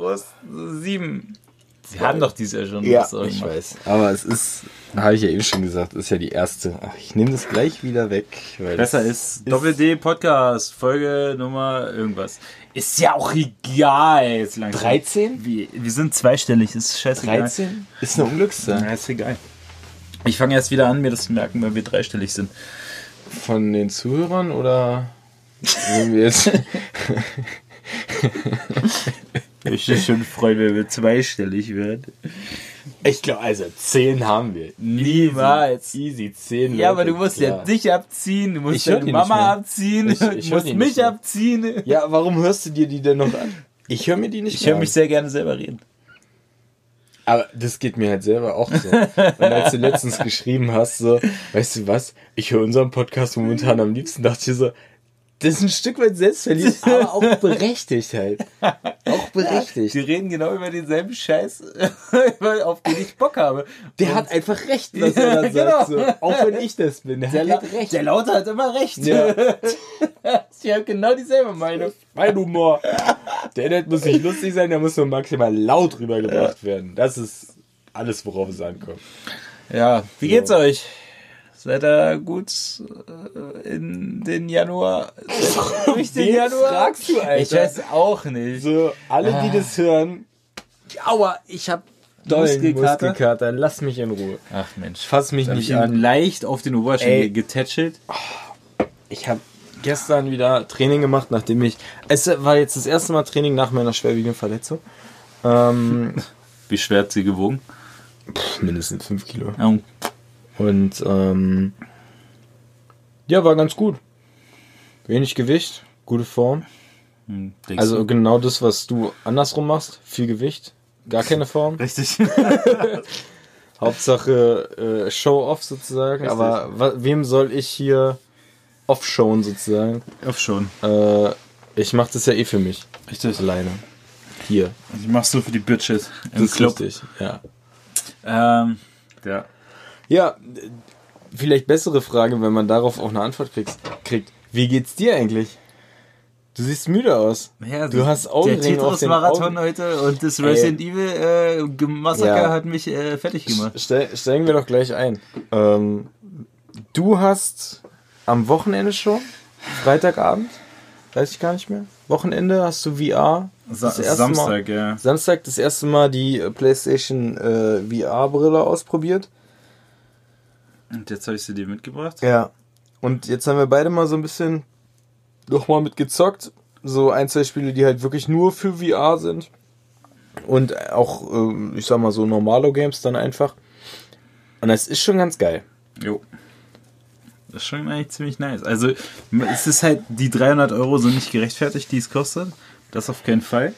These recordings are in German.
Frohes sieben. Sie haben doch dieses Jahr schon Ja, was ich gemacht. weiß. Aber es ist, habe ich ja eben schon gesagt, ist ja die erste. Ach, ich nehme das gleich wieder weg. Weil Besser das ist Doppel-D Podcast, Folge Nummer irgendwas. Ist ja auch egal jetzt langsam. 13? Wie, wir sind zweistellig, ist scheißegal. 13 ist eine Unglückszahl. Ja, ist egal. Ich fange erst wieder an, mir das zu merken, weil wir dreistellig sind. Von den Zuhörern oder wenn wir jetzt Ich würde schon freuen, wenn wir zweistellig werden. Ich glaube, also 10 haben wir. Niemals. Easy, easy 10. Ja, aber du musst klar. ja dich abziehen, du musst Ich deine Mama abziehen, Ich- du ich musst mich abziehen. Ja, warum hörst du dir die denn noch an? Ich höre mir die nicht Ich höre mich sehr gerne selber reden. Aber das geht mir halt selber auch so. Und als du letztens geschrieben hast, so, weißt du was, ich höre unseren Podcast momentan am liebsten, dachte ich so, das ist ein Stück weit selbstverliebt, aber auch berechtigt halt. Auch berechtigt. Die reden genau über denselben Scheiß, auf den ich Bock habe. Der hat einfach recht, was er dann sagt. Genau. So. Auch wenn ich das bin. Der, Der, hat recht. der Laute hat immer recht. Ja. ich habe genau dieselbe Meinung. Mein Humor. Der Internet muss nicht lustig sein, der muss nur maximal laut rübergebracht werden. Das ist alles, worauf es ankommt. Ja, wie geht's euch? Seid ihr gut äh, in den Januar? Durch den Januar? fragst du, Alter? Ich weiß auch nicht. So, alle, die das hören, Aua, ich hab dollen Muskelkater. Muskelkater, lass mich in Ruhe. Ach Mensch. Fass mich nicht an. leicht auf den Oberschenkel Ey. getätschelt. Ich habe gestern wieder Training gemacht, nachdem ich. Es war jetzt das erste Mal Training nach meiner schwerwiegenden Verletzung. Ähm, Wie schwer hat sie gewogen? pff, mindestens 5 Kilo. Ja, Und ähm, ja, war ganz gut. Wenig Gewicht, gute Form. hm, Also du? genau das, was du andersrum machst. Viel Gewicht, gar keine Form. richtig. Hauptsache äh, Show-off sozusagen. Richtig. Aber wem soll ich hier off-showen sozusagen? Schon. Äh, ich mache das ja eh für mich. Richtig. Alleine. Hier. Ich mach's so für die Bitches im Das ist Club. richtig. Ja. Ähm, ja. Ja, vielleicht bessere Frage, wenn man darauf auch eine Antwort kriegt. kriegt. Wie geht's dir eigentlich? Du siehst müde aus. ja Du hast Augenringe Der Tetris-Marathon heute und das Resident Evil äh, Massaker Ja. hat mich äh, fertig gemacht. Stell, steigen wir doch gleich ein. Ähm, du hast am Wochenende schon, Freitagabend, weiß ich gar nicht mehr. Wochenende hast du VR. Sa Samstag, Mal, ja. Samstag das erste Mal die PlayStation äh, VR-Brille ausprobiert. Und jetzt habe ich sie dir mitgebracht. Ja. Und jetzt haben wir beide mal so ein bisschen nochmal mit gezockt. So ein, zwei Spiele, die halt wirklich nur für VR sind. Und auch, ähm, ich sag mal, so normalo Games dann einfach. Und das ist schon ganz geil. Jo. Das ist schon eigentlich ziemlich nice. Also, es ist halt, die 300 Euro sind nicht gerechtfertigt, die es kostet. Das auf keinen Fall.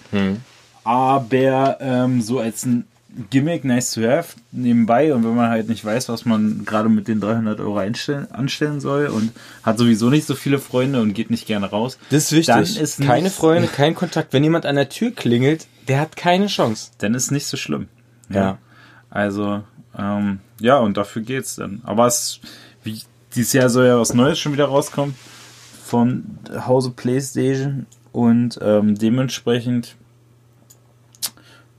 Aber ähm, so als ein Gimmick, nice to have, nebenbei. Und wenn man halt nicht weiß, was man gerade mit den 300 Euro einstellen, anstellen soll und hat sowieso nicht so viele Freunde und geht nicht gerne raus. Das ist wichtig. Dann ist keine Freunde, kein Kontakt. Wenn jemand an der Tür klingelt, der hat keine Chance. Dann ist nicht so schlimm. Ja. Also, ähm, ja, und dafür geht's dann. Aber es, wie, dieses Jahr soll ja was Neues schon wieder rauskommen von Hause PlayStation und ähm, dementsprechend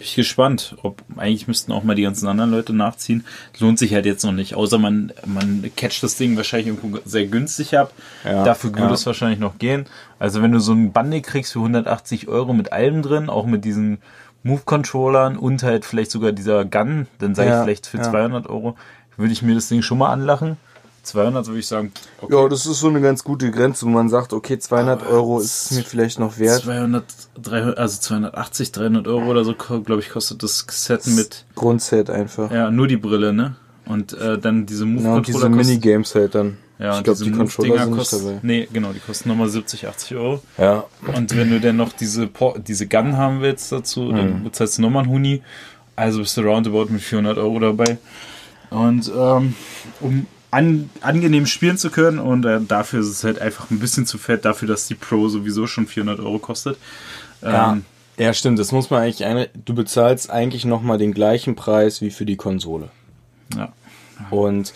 bin ich gespannt. Ob eigentlich müssten auch mal die ganzen anderen Leute nachziehen. Lohnt sich halt jetzt noch nicht, außer man, man catcht das Ding wahrscheinlich irgendwo sehr günstig ab. Ja, Dafür würde ja. es wahrscheinlich noch gehen. Also wenn du so ein Bundle kriegst für 180 Euro mit allem drin, auch mit diesen Move-Controllern und halt vielleicht sogar dieser Gun, dann sage Ja, ich vielleicht für ja. 200 Euro, würde ich mir das Ding schon mal anlachen. 200 würde ich sagen, okay. Ja, das ist so eine ganz gute Grenze, wo man sagt, okay, 200 Euro ist mir vielleicht noch wert. 200, 300, also 280, 300 Euro oder so, glaube ich, kostet das Set mit, Grundset einfach. ja, nur die Brille, ne? Und äh, dann diese Ja, und diese Minigames halt dann. ja, ich und glaube, diese die Controller sind nicht kosten, dabei. nee, genau, die kosten nochmal 70, 80 Euro. Ja. Und wenn du dann noch diese, Por- diese Gun haben willst dazu, Mhm. dann bezahlst du nochmal ein Huni. Also bist du roundabout mit 400 Euro dabei. Und ähm, um an, angenehm spielen zu können und äh, dafür ist es halt einfach ein bisschen zu fett, dafür, dass die Pro sowieso schon 400 Euro kostet. Ja. Ähm, ja, stimmt. Das muss man eigentlich ein, Du bezahlst eigentlich nochmal den gleichen Preis wie für die Konsole. ja. Und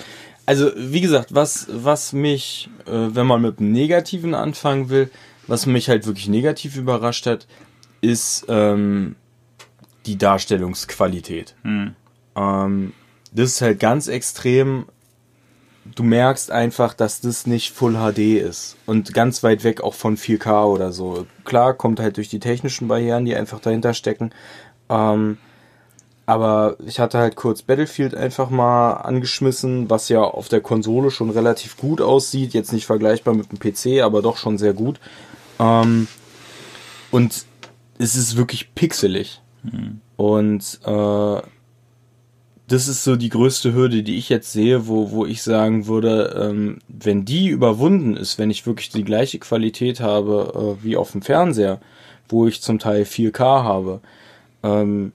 also wie gesagt, was, was mich, äh, wenn man mit dem Negativen anfangen will, was mich halt wirklich negativ überrascht hat, ist ähm, die Darstellungsqualität. Hm. Ähm, das ist halt ganz extrem. Du merkst einfach, dass das nicht Full HD ist und ganz weit weg auch von 4K oder so. Klar, kommt halt durch die technischen Barrieren, die einfach dahinter stecken. Ähm, aber ich hatte halt kurz Battlefield einfach mal angeschmissen, was ja auf der Konsole schon relativ gut aussieht. Jetzt nicht vergleichbar mit dem PC, aber doch schon sehr gut. Ähm, und es ist wirklich pixelig. Mhm. Und äh, das ist so die größte Hürde, die ich jetzt sehe, wo, wo ich sagen würde, ähm, wenn die überwunden ist, wenn ich wirklich die gleiche Qualität habe äh, wie auf dem Fernseher, wo ich zum Teil 4K habe, ähm,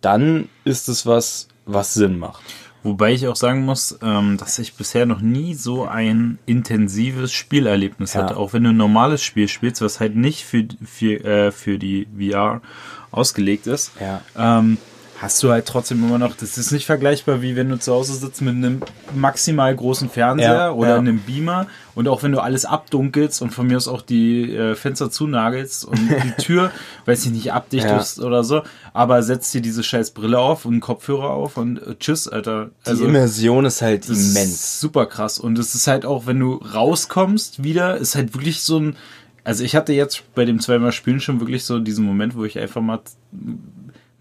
dann ist es was, was Sinn macht. Wobei ich auch sagen muss, ähm, dass ich bisher noch nie so ein intensives Spielerlebnis Ja. hatte. Auch wenn du ein normales Spiel spielst, was halt nicht für, für, äh, für die VR ausgelegt ist, Ja. ähm, hast du halt trotzdem immer noch, das ist nicht vergleichbar, wie wenn du zu Hause sitzt mit einem maximal großen Fernseher Ja, oder ja. einem Beamer und auch wenn du alles abdunkelst und von mir aus auch die äh, Fenster zunagelst und die Tür, weiß ich nicht, abdichtest oder so, aber setzt dir diese scheiß Brille auf und Kopfhörer auf und äh, tschüss, Alter. Die Immersion ist halt immens. ist super krass. Und es ist halt auch, wenn du rauskommst wieder, ist halt wirklich so ein. Also ich hatte jetzt bei dem zweimal Spielen schon wirklich so diesen Moment, wo ich einfach mal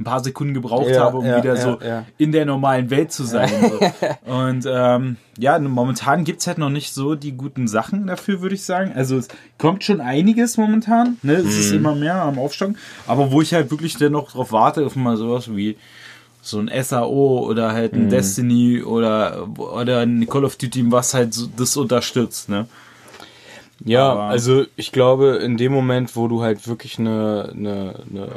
ein paar Sekunden gebraucht Ja, habe, um ja, wieder ja, so ja. in der normalen Welt zu sein. und, so. und ähm, ja, momentan gibt's halt noch nicht so die guten Sachen dafür, würde ich sagen. Also es kommt schon einiges momentan. Ne? Es ist immer mehr am Aufstocken. Aber wo ich halt wirklich dennoch drauf warte, auf mal sowas wie so ein SAO oder halt ein Destiny oder, oder ein Call of Duty, was halt so, das unterstützt, ne? Ja, Aber- also ich glaube, in dem Moment, wo du halt wirklich eine, eine, eine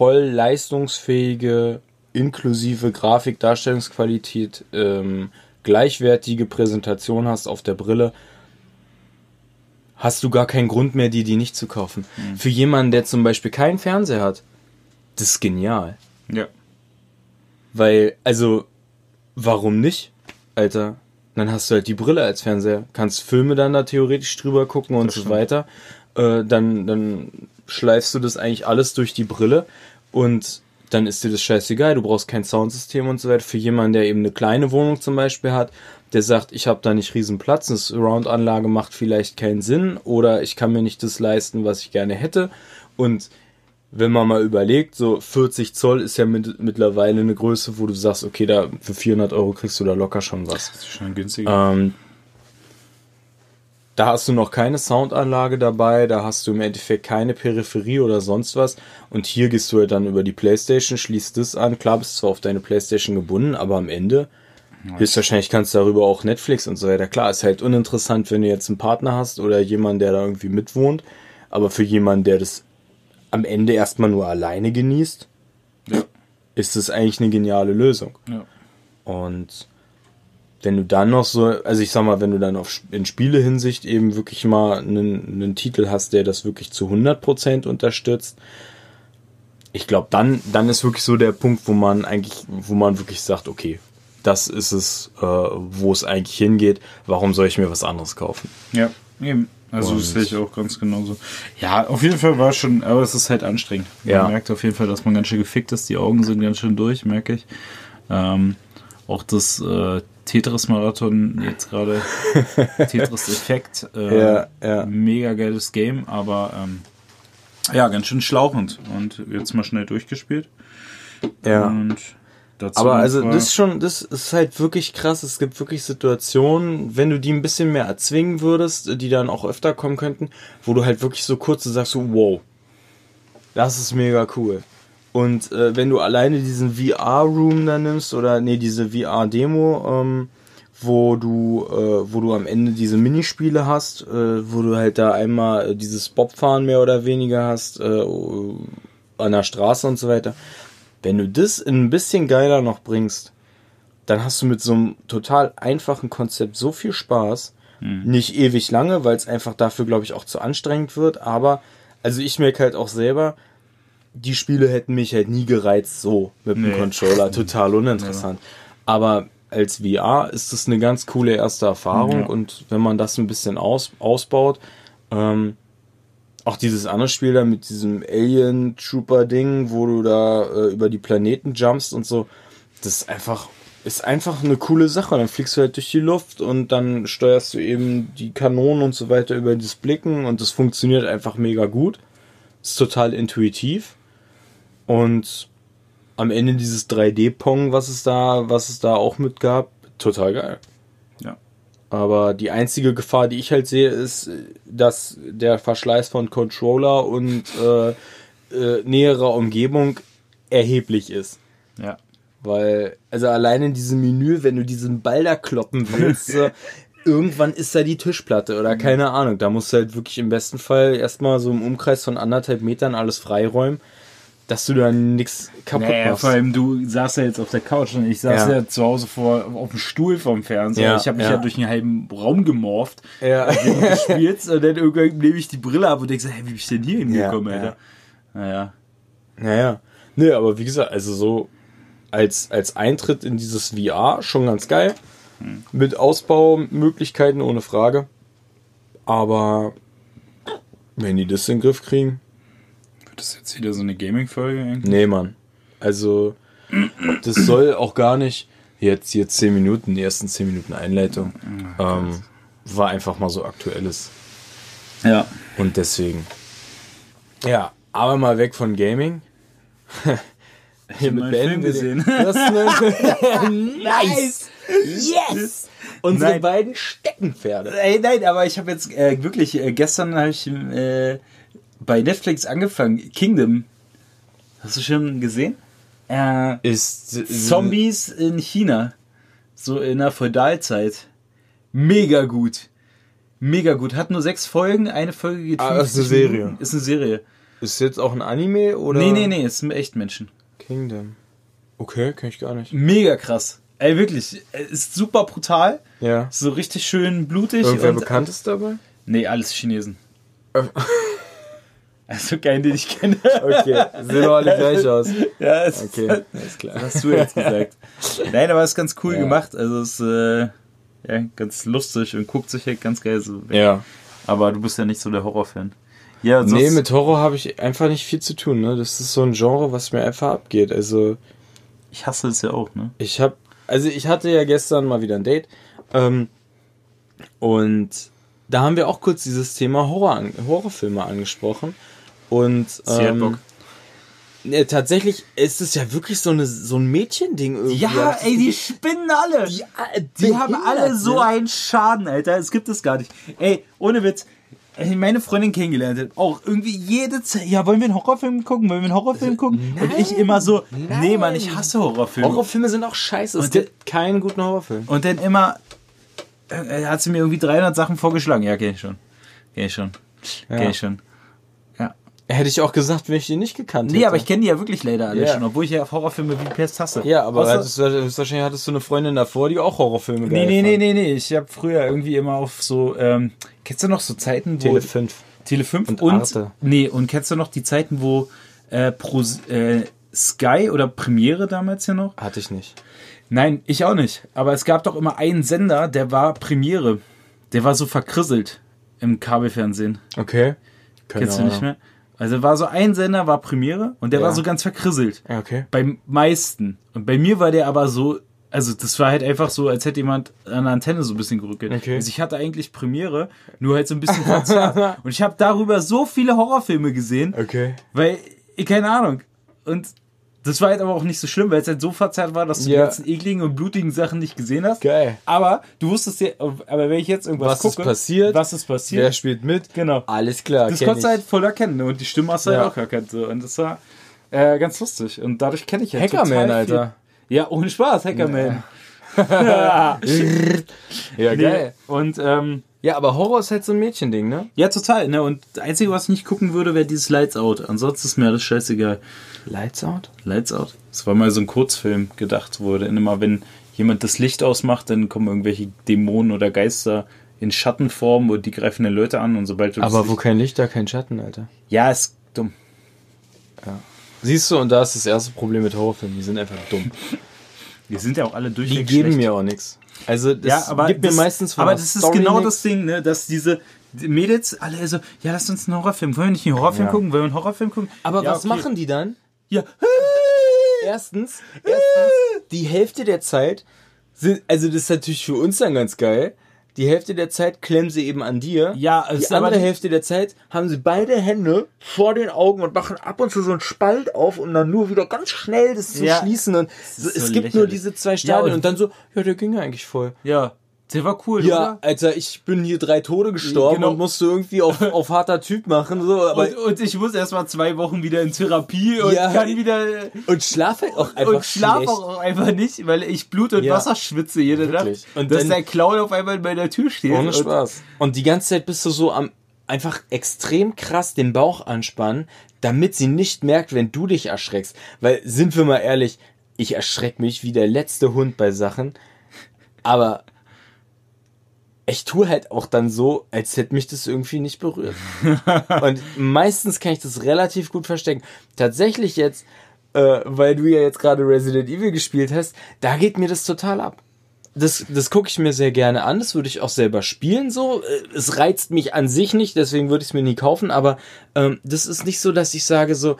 voll leistungsfähige, inklusive Grafikdarstellungsqualität, ähm, gleichwertige Präsentation hast auf der Brille, hast du gar keinen Grund mehr, die die nicht zu kaufen. Für jemanden, der zum Beispiel keinen Fernseher hat, das ist genial. Ja. Weil, also, warum nicht, Alter? Dann hast du halt die Brille als Fernseher, kannst Filme dann da theoretisch drüber gucken und so weiter. Äh, dann, dann schleifst du das eigentlich alles durch die Brille und dann ist dir das scheißegal, du brauchst kein Soundsystem und so weiter. Für jemanden, der eben eine kleine Wohnung zum Beispiel hat, der sagt, ich habe da nicht riesen Platz, eine Surround-Anlage macht vielleicht keinen Sinn oder ich kann mir nicht das leisten, was ich gerne hätte. Und wenn man mal überlegt, so 40 Zoll ist ja mit, mittlerweile eine Größe, wo du sagst, okay, da für 400 Euro kriegst du da locker schon was. Das ist schon günstiger. Ähm, da hast du noch keine Soundanlage dabei, da hast du im Endeffekt keine Peripherie oder sonst was. Und hier gehst du halt dann über die Playstation, schließt das an. Klar bist zwar auf deine Playstation gebunden, aber am Ende höchstwahrscheinlich kannst du darüber auch Netflix und so weiter. Klar, ist halt uninteressant, wenn du jetzt einen Partner hast oder jemanden, der da irgendwie mitwohnt. Aber für jemanden, der das am Ende erstmal nur alleine genießt, Ja. ist das eigentlich eine geniale Lösung. ja. Und wenn du dann noch so, also ich sag mal, wenn du dann auf, in Spielehinsicht eben wirklich mal einen, einen Titel hast, der das wirklich zu 100% unterstützt, ich glaube, dann, dann ist wirklich so der Punkt, wo man eigentlich, wo man wirklich sagt, okay, das ist es, äh, wo es eigentlich hingeht, warum soll ich mir was anderes kaufen? Ja, eben. Also das sehe ich auch ganz genauso. Ja, auf jeden Fall war es schon, aber es ist halt anstrengend. Man Ja. merkt auf jeden Fall, dass man ganz schön gefickt ist. Die Augen sind ganz schön durch, merke ich. Ähm, auch das äh, Tetris-Marathon jetzt gerade, Tetris-Effekt. Äh, Ja, ja. Mega geiles Game, aber ähm, ja, ganz schön schlauchend. Und jetzt mal schnell durchgespielt. Und dazu Aber also das ist schon, das ist halt wirklich krass. Es gibt wirklich Situationen, wenn du die ein bisschen mehr erzwingen würdest, die dann auch öfter kommen könnten, wo du halt wirklich so kurz sagst, so, wow, das ist mega cool. Und äh, wenn du alleine diesen VR-Room da nimmst oder nee, diese VR-Demo, ähm, wo du, äh, wo du am Ende diese Minispiele hast, äh, wo du halt da einmal äh, dieses Bobfahren mehr oder weniger hast, äh, an der Straße und so weiter. Wenn du das in ein bisschen geiler noch bringst, dann hast du mit so einem total einfachen Konzept so viel Spaß. Nicht ewig lange, weil es einfach dafür, glaube ich, auch zu anstrengend wird. Aber, also ich merke halt auch selber, die Spiele hätten mich halt nie gereizt so mit dem Nee. Controller. Total uninteressant. Aber als VR ist das eine ganz coole erste Erfahrung Ja. und wenn man das ein bisschen aus, ausbaut, ähm, auch dieses andere Spiel da mit diesem Alien Trooper Ding, wo du da äh, über die Planeten jumpst und so, das ist einfach ist einfach eine coole Sache. Dann fliegst du halt durch die Luft und dann steuerst du eben die Kanonen und so weiter über das Blicken und das funktioniert einfach mega gut. Ist total intuitiv und am Ende dieses 3D-Pong, was es da, was es da auch mit gab, total geil. Ja. Aber die einzige Gefahr, die ich halt sehe, ist, dass der Verschleiß von Controller und äh, äh, näherer Umgebung erheblich ist. Ja. Weil, also allein in diesem Menü, wenn du diesen Ball da kloppen willst, so, irgendwann ist da die Tischplatte oder keine Ahnung. Da musst du halt wirklich im besten Fall erstmal so im Umkreis von anderthalb Metern alles freiräumen, dass du da nichts kaputt Naja, machst. vor allem du saßt ja jetzt auf der Couch und ich saß Ja. ja, zu Hause vor auf dem Stuhl vorm Fernseher. Ja, ich habe mich ja. ja. durch einen halben Raum gemorft. Ja. gespielt und dann irgendwann nehme ich die Brille ab und denke so, hey, wie bin ich denn hier hingekommen, Ja, Alter? Naja. Naja. Nee, aber wie gesagt, also so als, als Eintritt in dieses VR schon ganz geil. Mit Ausbaumöglichkeiten ohne Frage. Aber wenn die das in den Griff kriegen, Wird das jetzt wieder so eine Gaming-Folge eigentlich? nee, Mann. Also, das soll auch gar nicht jetzt hier 10 Minuten, die ersten 10 Minuten Einleitung. Ähm, war einfach mal so aktuelles. Ja. Und deswegen. Ja, aber mal weg von Gaming. Hiermit neuen beenden Film gesehen. einen nice! Yes! Unsere Nein. beiden Steckenpferde. Ey, nein, aber ich habe jetzt äh, wirklich, äh, gestern habe ich äh, bei Netflix angefangen, Kingdom. Hast du schon gesehen? Äh, Ist Zombies in China. So in der Feudalzeit. Mega gut. Mega gut. Hat nur sechs Folgen. Eine Folge geht Ah, ist 50 eine Serie. Minuten. Ist eine Serie. Ist jetzt auch ein Anime oder? Nee, nee, nee. Ist ein Echtmenschen. Kingdom. Okay, kenn ich gar nicht. Mega krass. Ey, wirklich. äh, Ist super brutal. Ja. So richtig schön blutig. Irgendwer und- bekannt ist dabei? Nee, alles Chinesen. Also keinen, den ich kenne. Okay, sehen doch alle gleich aus. ja, es Okay, ist, alles klar. hast du jetzt gesagt. Nein, aber es ist ganz cool Ja. gemacht. Also es ist äh, ja, ganz lustig und guckt sich halt ganz geil so weg. Ja. Aber du bist ja nicht so der Horrorfan. Ja, Nee, mit Horror habe ich einfach nicht viel zu tun. Ne? Das ist so ein Genre, was mir einfach abgeht. Also ich hasse es ja auch, ne? ich habe, also ich hatte ja gestern mal wieder ein Date ähm, und da haben wir auch kurz dieses Thema Horror Horrorfilme angesprochen und Sie hat Bock. ne, tatsächlich ist es ja wirklich so eine so ein Mädchending irgendwie. Ja, Das ey, die spinnen alle. Die, Die haben alle so ein einen Schaden, Alter. Es gibt es gar nicht. Ey, ohne Witz. Meine Freundin kennengelernt hat, auch irgendwie jede Zeit, ja, wollen wir einen Horrorfilm gucken? Wollen wir einen Horrorfilm gucken? Und ich immer so, nee, Mann, ich hasse Horrorfilme. Horrorfilme sind auch scheiße. Es Und der- gibt keinen guten Horrorfilm. Und dann immer, äh, hat sie mir irgendwie 300 Sachen vorgeschlagen. Ja, kenn ich schon. Kenn ich schon. Kenn ich schon. Hätte ich auch gesagt, wenn ich die nicht gekannt hätte. Nee, aber ich kenne die ja wirklich leider alle Ja. schon, obwohl ich ja auf Horrorfilme wie Pest hasse. Ja, aber hattest du, höchstwahrscheinlich hattest du eine Freundin davor, die auch Horrorfilme Nee, geil nee, nee, nee, nee. Ich habe früher irgendwie immer auf so, ähm, kennst du noch so Zeiten, wo. Tele 5. Tele 5 Und und, Arte. nee, und kennst du noch die Zeiten, wo äh, Pro, äh, Sky oder Premiere damals ja noch? Hatte ich nicht. Nein, ich auch nicht. Aber es gab doch immer einen Sender, der war Premiere. Der war so verkrisselt im Kabelfernsehen. Okay. Keine Kennst du nicht mehr? Also war so ein Sender, war Premiere und der Ja. war so ganz verkrisselt. Ja, okay. Beim meisten. Und bei mir war der aber so, also das war halt einfach so, als hätte jemand an der Antenne so ein bisschen gerückelt. Okay. Also ich hatte eigentlich Premiere, nur halt so ein bisschen verzerrt. und ich habe darüber so viele Horrorfilme gesehen, Okay. weil, ich, keine Ahnung. Und das war halt aber auch nicht so schlimm, weil es halt so verzerrt war, dass du die Ja. ganzen ekligen und blutigen Sachen nicht gesehen hast. Geil. Aber du wusstest ja, aber wenn ich jetzt irgendwas Was ist gucke, passiert? was ist passiert, Wer spielt mit? genau. Alles klar. Das konntest du ich. halt voll erkennen ne? und die Stimme hast du Ja. halt auch erkannt. So. Und das war äh, ganz lustig. Und dadurch kenne ich halt Hackerman, total viel. Alter. Ja, ohne Spaß, Hackerman. Ja, Nee. Und ähm, Ja, aber Horror ist halt so ein Mädchending, ne? ja, total. Ne? Und das Einzige, was ich nicht gucken würde, wäre dieses Lights Out. Ansonsten ist mir alles scheißegal. Lights Out? Lights Out. Das war mal so ein Kurzfilm gedacht wurde. Immer wenn jemand das Licht ausmacht, dann kommen irgendwelche Dämonen oder Geister in Schattenform und die greifen dann Leute an und sobald du Aber wo Licht- kein Licht, da kein Schatten, Alter. Ja, ist dumm. Siehst du, und da ist das erste Problem mit Horrorfilmen. Die sind einfach dumm. Wir sind ja auch alle Die durchweg geben schlecht. mir auch nichts. Also das ja, aber gibt das, mir meistens von Aber das ist Story genau nix. das Ding, ne, dass diese die Mädels alle so, ja, lass uns einen Horrorfilm. Wollen wir nicht einen Horrorfilm Ja. gucken? Wollen wir einen Horrorfilm gucken? Aber ja, was machen die dann? Ja. Erstens, erstens, die Hälfte der Zeit sind, also das ist natürlich für uns dann ganz geil. Die Hälfte der Zeit klemmen sie eben an dir. Ja, es die andere Hälfte der Zeit haben sie beide Hände vor den Augen und machen ab und zu so einen Spalt auf, um dann nur wieder ganz schnell das zu Ja. schließen. Und ist es so gibt nur lächerlich. diese zwei Ja, Stadien und- und dann so, ja, der ging ja eigentlich voll. Ja. Der war cool, Ja, oder? Alter, ich bin hier drei Tode gestorben Genau. und musste irgendwie auf, auf harter Typ machen, so, aber, Und, und ich muss erst mal zwei Wochen wieder in Therapie und Ja. kann wieder und schlaf halt auch einfach und schlaf schlecht. auch einfach nicht, weil ich Blut und Ja. Wasser schwitze jede Wirklich. Nacht. Und Und dass dann- der Clown auf einmal bei der Tür steht. Ohne und, Spaß. Und die ganze Zeit bist du so am einfach extrem krass den Bauch anspannen, damit sie nicht merkt, wenn du dich erschreckst. Weil, sind wir mal ehrlich, ich erschreck mich wie der letzte Hund bei Sachen. Aber ich tue halt auch dann so, als hätte mich das irgendwie nicht berührt. Und meistens kann ich das relativ gut verstecken. Tatsächlich jetzt, äh, weil du ja jetzt gerade Resident Evil gespielt hast, da geht mir das total ab. Das, das gucke ich mir sehr gerne an, das würde ich auch selber spielen so. Äh, Es reizt mich an sich nicht, deswegen würde ich es mir nie kaufen, aber ähm, das ist nicht so, dass ich sage so,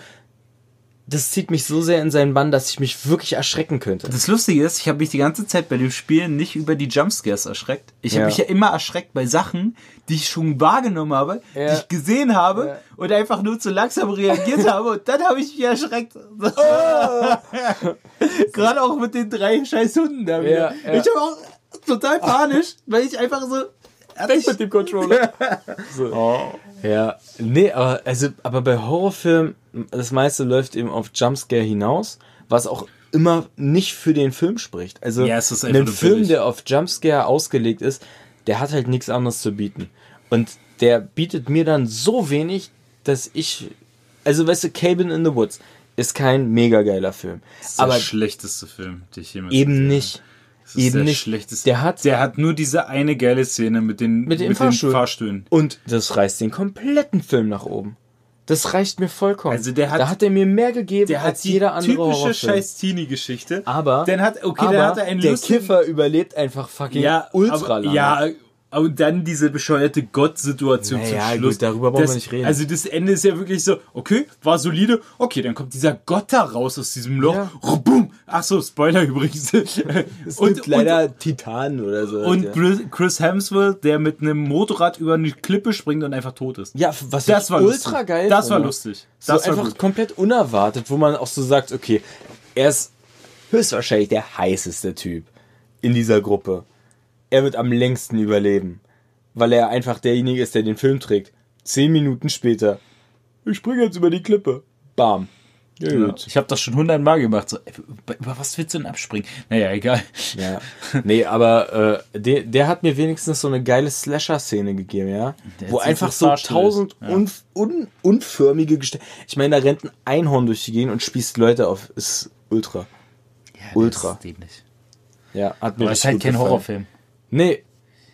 das zieht mich so sehr in seinen Bann, dass ich mich wirklich erschrecken könnte. Das Lustige ist, ich habe mich die ganze Zeit bei dem Spiel nicht über die Jumpscares erschreckt. Ich habe Ja. mich ja immer erschreckt bei Sachen, die ich schon wahrgenommen habe, Ja. die ich gesehen habe Ja. und einfach nur zu langsam reagiert habe und dann habe ich mich erschreckt. Gerade auch mit den drei scheiß Hunden da wieder. Ich habe auch total panisch, weil ich einfach so... Weg mit dem Controller. so. Oh. Ja, nee, aber, also, aber bei Horrorfilmen, das meiste läuft eben auf Jumpscare hinaus, was auch immer nicht für den Film spricht. Also, Ja, es ist ein Film, der auf Jumpscare ausgelegt ist, der hat halt nichts anderes zu bieten. Und der bietet mir dann so wenig, dass ich, also, weißt du, Cabin in the Woods ist kein mega geiler Film. Das ist der aber schlechteste Film, den ich jemals eben gesehen habe. nicht. Das ist Eben der nicht. Der hat- der hat nur diese eine geile Szene mit den, Mit den den Fahrstühlen. Und das reißt den kompletten Film nach oben. Das reicht mir vollkommen. Also der hat- da hat er mir mehr gegeben Der als jeder andere typische scheiß Teenie-Geschichte. Aber, Dann hat, okay, aber hat er einen der lustigen, Kiffer überlebt einfach fucking ja, ultra lange. Ja, und dann diese bescheuerte Gott-Situation Naja, zum Schluss. gut, darüber brauchen wir nicht reden. Also das Ende ist ja wirklich so, okay, war solide, okay, dann kommt dieser Gott da raus aus diesem Loch, Ja. boom, ach so, Spoiler übrigens. es gibt leider Titanen oder so. und, ja. und Chris Hemsworth, der mit einem Motorrad über eine Klippe springt und einfach tot ist. ja, was Das war ultra lustig. geil Das war lustig. So Das war einfach gut. komplett unerwartet, wo man auch so sagt, okay, er ist höchstwahrscheinlich der heißeste Typ in dieser Gruppe. Er wird am längsten überleben, weil er einfach derjenige ist, der den Film trägt. Zehn Minuten später, ich springe jetzt über die Klippe. Bam. Ja, Ja, ich habe das schon hundertmal gemacht. So, ey, über was willst du denn abspringen? Naja, egal. Ja. Nee, aber äh, der, der hat mir wenigstens so eine geile Slasher-Szene gegeben, ja. Der Wo einfach so tausend Ja. un, un, unförmige Gestelle. Ich meine, da rennt ein Einhorn durch die Gegend und spießt Leute auf. Ist ultra. Ja, Ultra. Das ist dämlich. Ja, hat mir Aber es ist halt kein gefallen. Horrorfilm. Nee.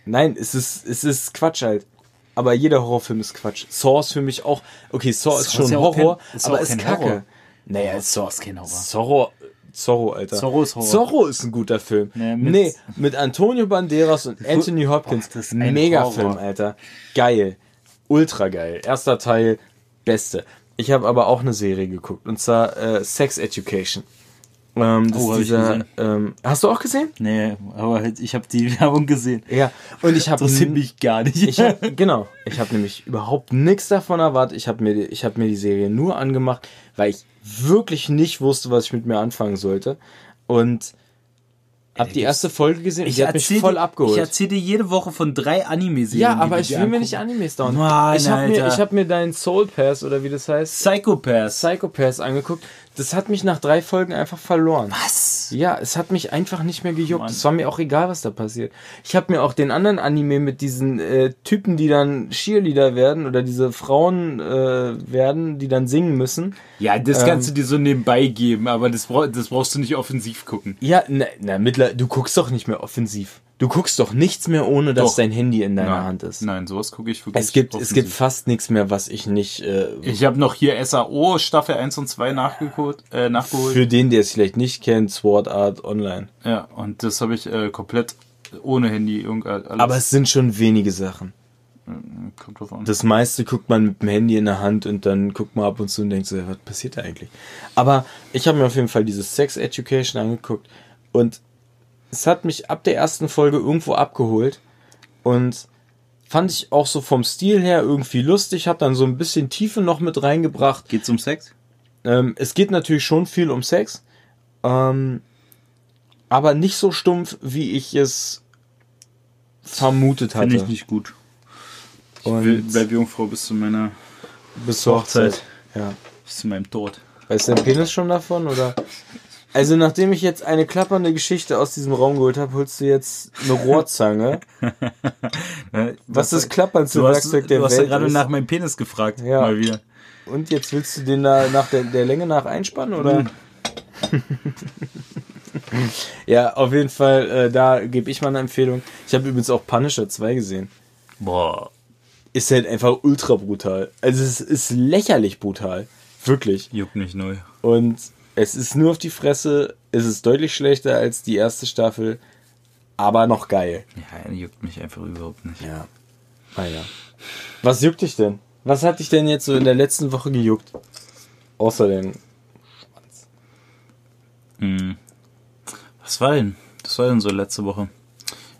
Nein, es ist, es ist Quatsch halt. Aber jeder Horrorfilm ist Quatsch. Saw ist für mich auch. Okay, Saw ist Saw schon ist ja Horror, kein- ist aber ist Kacke. Horror. Naja, Saw ist kein Horror. Zorro, Zorro, Alter. Zorro ist Horror. Zorro ist ein guter Film. Nee, mit- nee, mit Antonio Banderas und Anthony Hopkins. Boah, das ist ein Mega-Film, Horror. Alter. Geil. Ultra geil. Erster Teil, beste. Ich habe aber auch eine Serie geguckt, und zwar äh, Sex Education. Ähm, das Oh, hab ich dieser, ähm, hast du auch gesehen? Nee, aber halt, ich habe die Werbung gesehen. Ja. Und ich habe Interessiert mich gar nicht. ich hab, genau. Ich habe nämlich überhaupt nichts davon erwartet. Ich habe mir, die- ich habe mir die Serie nur angemacht, weil ich wirklich nicht wusste, was ich mit mir anfangen sollte. Und habe die erste Folge gesehen. und die hat mich voll dir- abgeholt. Ich erzähle dir jede Woche von drei Anime-Serien. ja, aber ich will mir nicht Animes dauern. Mann, ich habe mir, ich hab mir deinen Soul Pass oder wie das heißt, Psychopaths. Psycho Pass angeguckt. Das hat mich nach drei Folgen einfach verloren. Was? Ja, es hat mich einfach nicht mehr gejuckt. Mann. Es war mir auch egal, was da passiert. Ich habe mir auch den anderen Anime mit diesen äh, Typen, die dann Cheerleader werden oder diese Frauen äh, werden, die dann singen müssen. Ja, das Ähm, kannst du dir so nebenbei geben, aber das, brauch, das brauchst du nicht offensiv gucken. Ja, na, na mittler du guckst doch nicht mehr offensiv. Du guckst doch nichts mehr, ohne dass Doch. dein Handy in deiner Nein, Hand ist. Nein, sowas gucke ich wirklich. Es gibt, es gibt fast nichts mehr, was ich nicht, äh, Ich habe noch hier SAO Staffel 1 und 2 nachgeholt. Äh, nachgeholt. für den, der es vielleicht nicht kennt, Sword Art Online. ja, und das habe ich äh, komplett ohne Handy. irgend- Alles. Aber es sind schon wenige Sachen. kommt drauf an. Das meiste guckt man mit dem Handy in der Hand und dann guckt man ab und zu und denkt so, was passiert da eigentlich? Aber ich habe mir auf jeden Fall dieses Sex Education angeguckt und es hat mich ab der ersten Folge irgendwo abgeholt und fand ich auch so vom Stil her irgendwie lustig, hat dann so ein bisschen Tiefe noch mit reingebracht. Geht's um Sex? Ähm, es geht natürlich schon viel um Sex, ähm, aber nicht so stumpf, wie ich es vermutet hatte. Finde ich nicht gut. Ich Und will, bleib Jungfrau bis zu meiner, bis zur Hochzeit. Hochzeit. Ja. bis zu meinem Tod. Weiß dein Penis schon davon oder? Also nachdem ich jetzt eine klappernde Geschichte aus diesem Raum geholt habe, holst du jetzt eine Rohrzange, was das hast, Werkzeug der du hast ja Welt gerade ist. nach meinem Penis gefragt. Ja. Mal wieder. Und jetzt willst du den da nach der, der Länge nach einspannen oder? ja, auf jeden Fall, äh, da gebe ich mal eine Empfehlung. Ich habe übrigens auch Punisher 2 gesehen. Boah. Ist halt einfach ultra brutal. Also es ist lächerlich brutal. Wirklich. Juckt mich neu. Und es ist nur auf die Fresse. Es ist deutlich schlechter als die erste Staffel. Aber noch geil. Ja, juckt mich einfach überhaupt nicht. Ja. Naja. Was juckt dich denn? Was hat dich denn jetzt so in der letzten Woche gejuckt? Außer den. Hm. Was war denn? Das war denn so letzte Woche.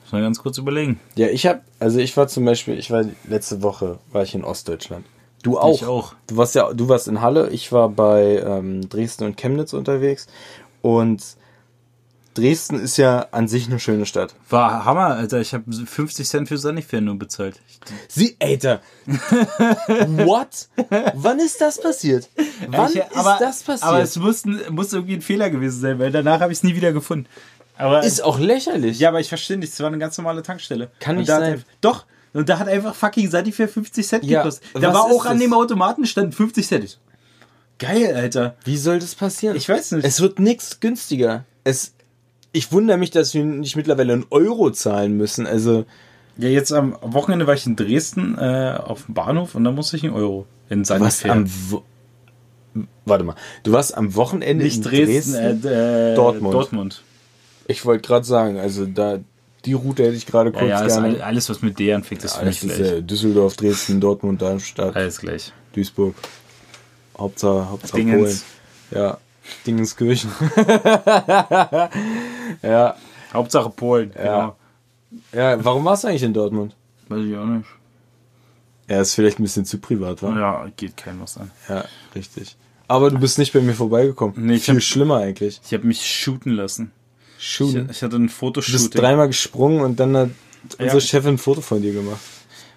Muss mal ganz kurz überlegen. Ja, ich hab, also ich war zum Beispiel, ich war letzte Woche, war ich in Ostdeutschland. Du auch. Ich auch. Du warst ja, du warst in Halle, ich war bei ähm, Dresden und Chemnitz unterwegs. Und Dresden ist ja an sich eine schöne Stadt. War Hammer, Alter. Ich habe 50 Cent für Sanifair nur bezahlt. Sie, Alter. What? Wann ist das passiert? Wann ich, ist das passiert? Aber es muss, muss irgendwie ein Fehler gewesen sein, weil danach habe ich es nie wieder gefunden. Aber ist auch lächerlich. ja, aber ich verstehe nicht. Es war eine ganz normale Tankstelle. Kann Und nicht sein. Doch. Und da hat einfach fucking Sanifair 50 Cent Ja, gekostet. Da war auch an das? dem Automaten stand 50 Cent. Geil, Alter. Wie soll das passieren? Ich weiß nicht. Es wird nichts günstiger. Es, ich wundere mich, dass wir nicht mittlerweile einen Euro zahlen müssen. Also, Ja, jetzt am Wochenende war ich in Dresden äh, auf dem Bahnhof und da musste ich einen Euro in was Sanifair. am Wo Warte mal, du warst am Wochenende Nicht in Dresden, Dresden? Äh, äh, Dortmund. Dortmund. Ich wollte gerade sagen, also da die Route hätte ich gerade Ja, kurz ja, ist gerne. all- alles, was mit D anfängt, ist für Alles mich ist gleich. ja Düsseldorf, Dresden, Dortmund, Darmstadt, Alles gleich. Duisburg. Hauptsache, Hauptsache Dingens. Polen. Ja, Dingenskirchen. ja, Hauptsache Polen. Ja. ja, warum warst du eigentlich in Dortmund? Genau. Weiß ich auch nicht. Ja, ist vielleicht ein bisschen zu privat, wa? Ja, geht keinem was an. Ja, richtig. Aber du bist nicht bei mir vorbeigekommen. Nee, ich Viel hab- schlimmer eigentlich. Ich habe mich shooten lassen. Ich, Shooten. ich hatte ein Du bist Fotoshooting. dreimal gesprungen und dann hat unsere Ja. Chefin ein Foto von dir gemacht.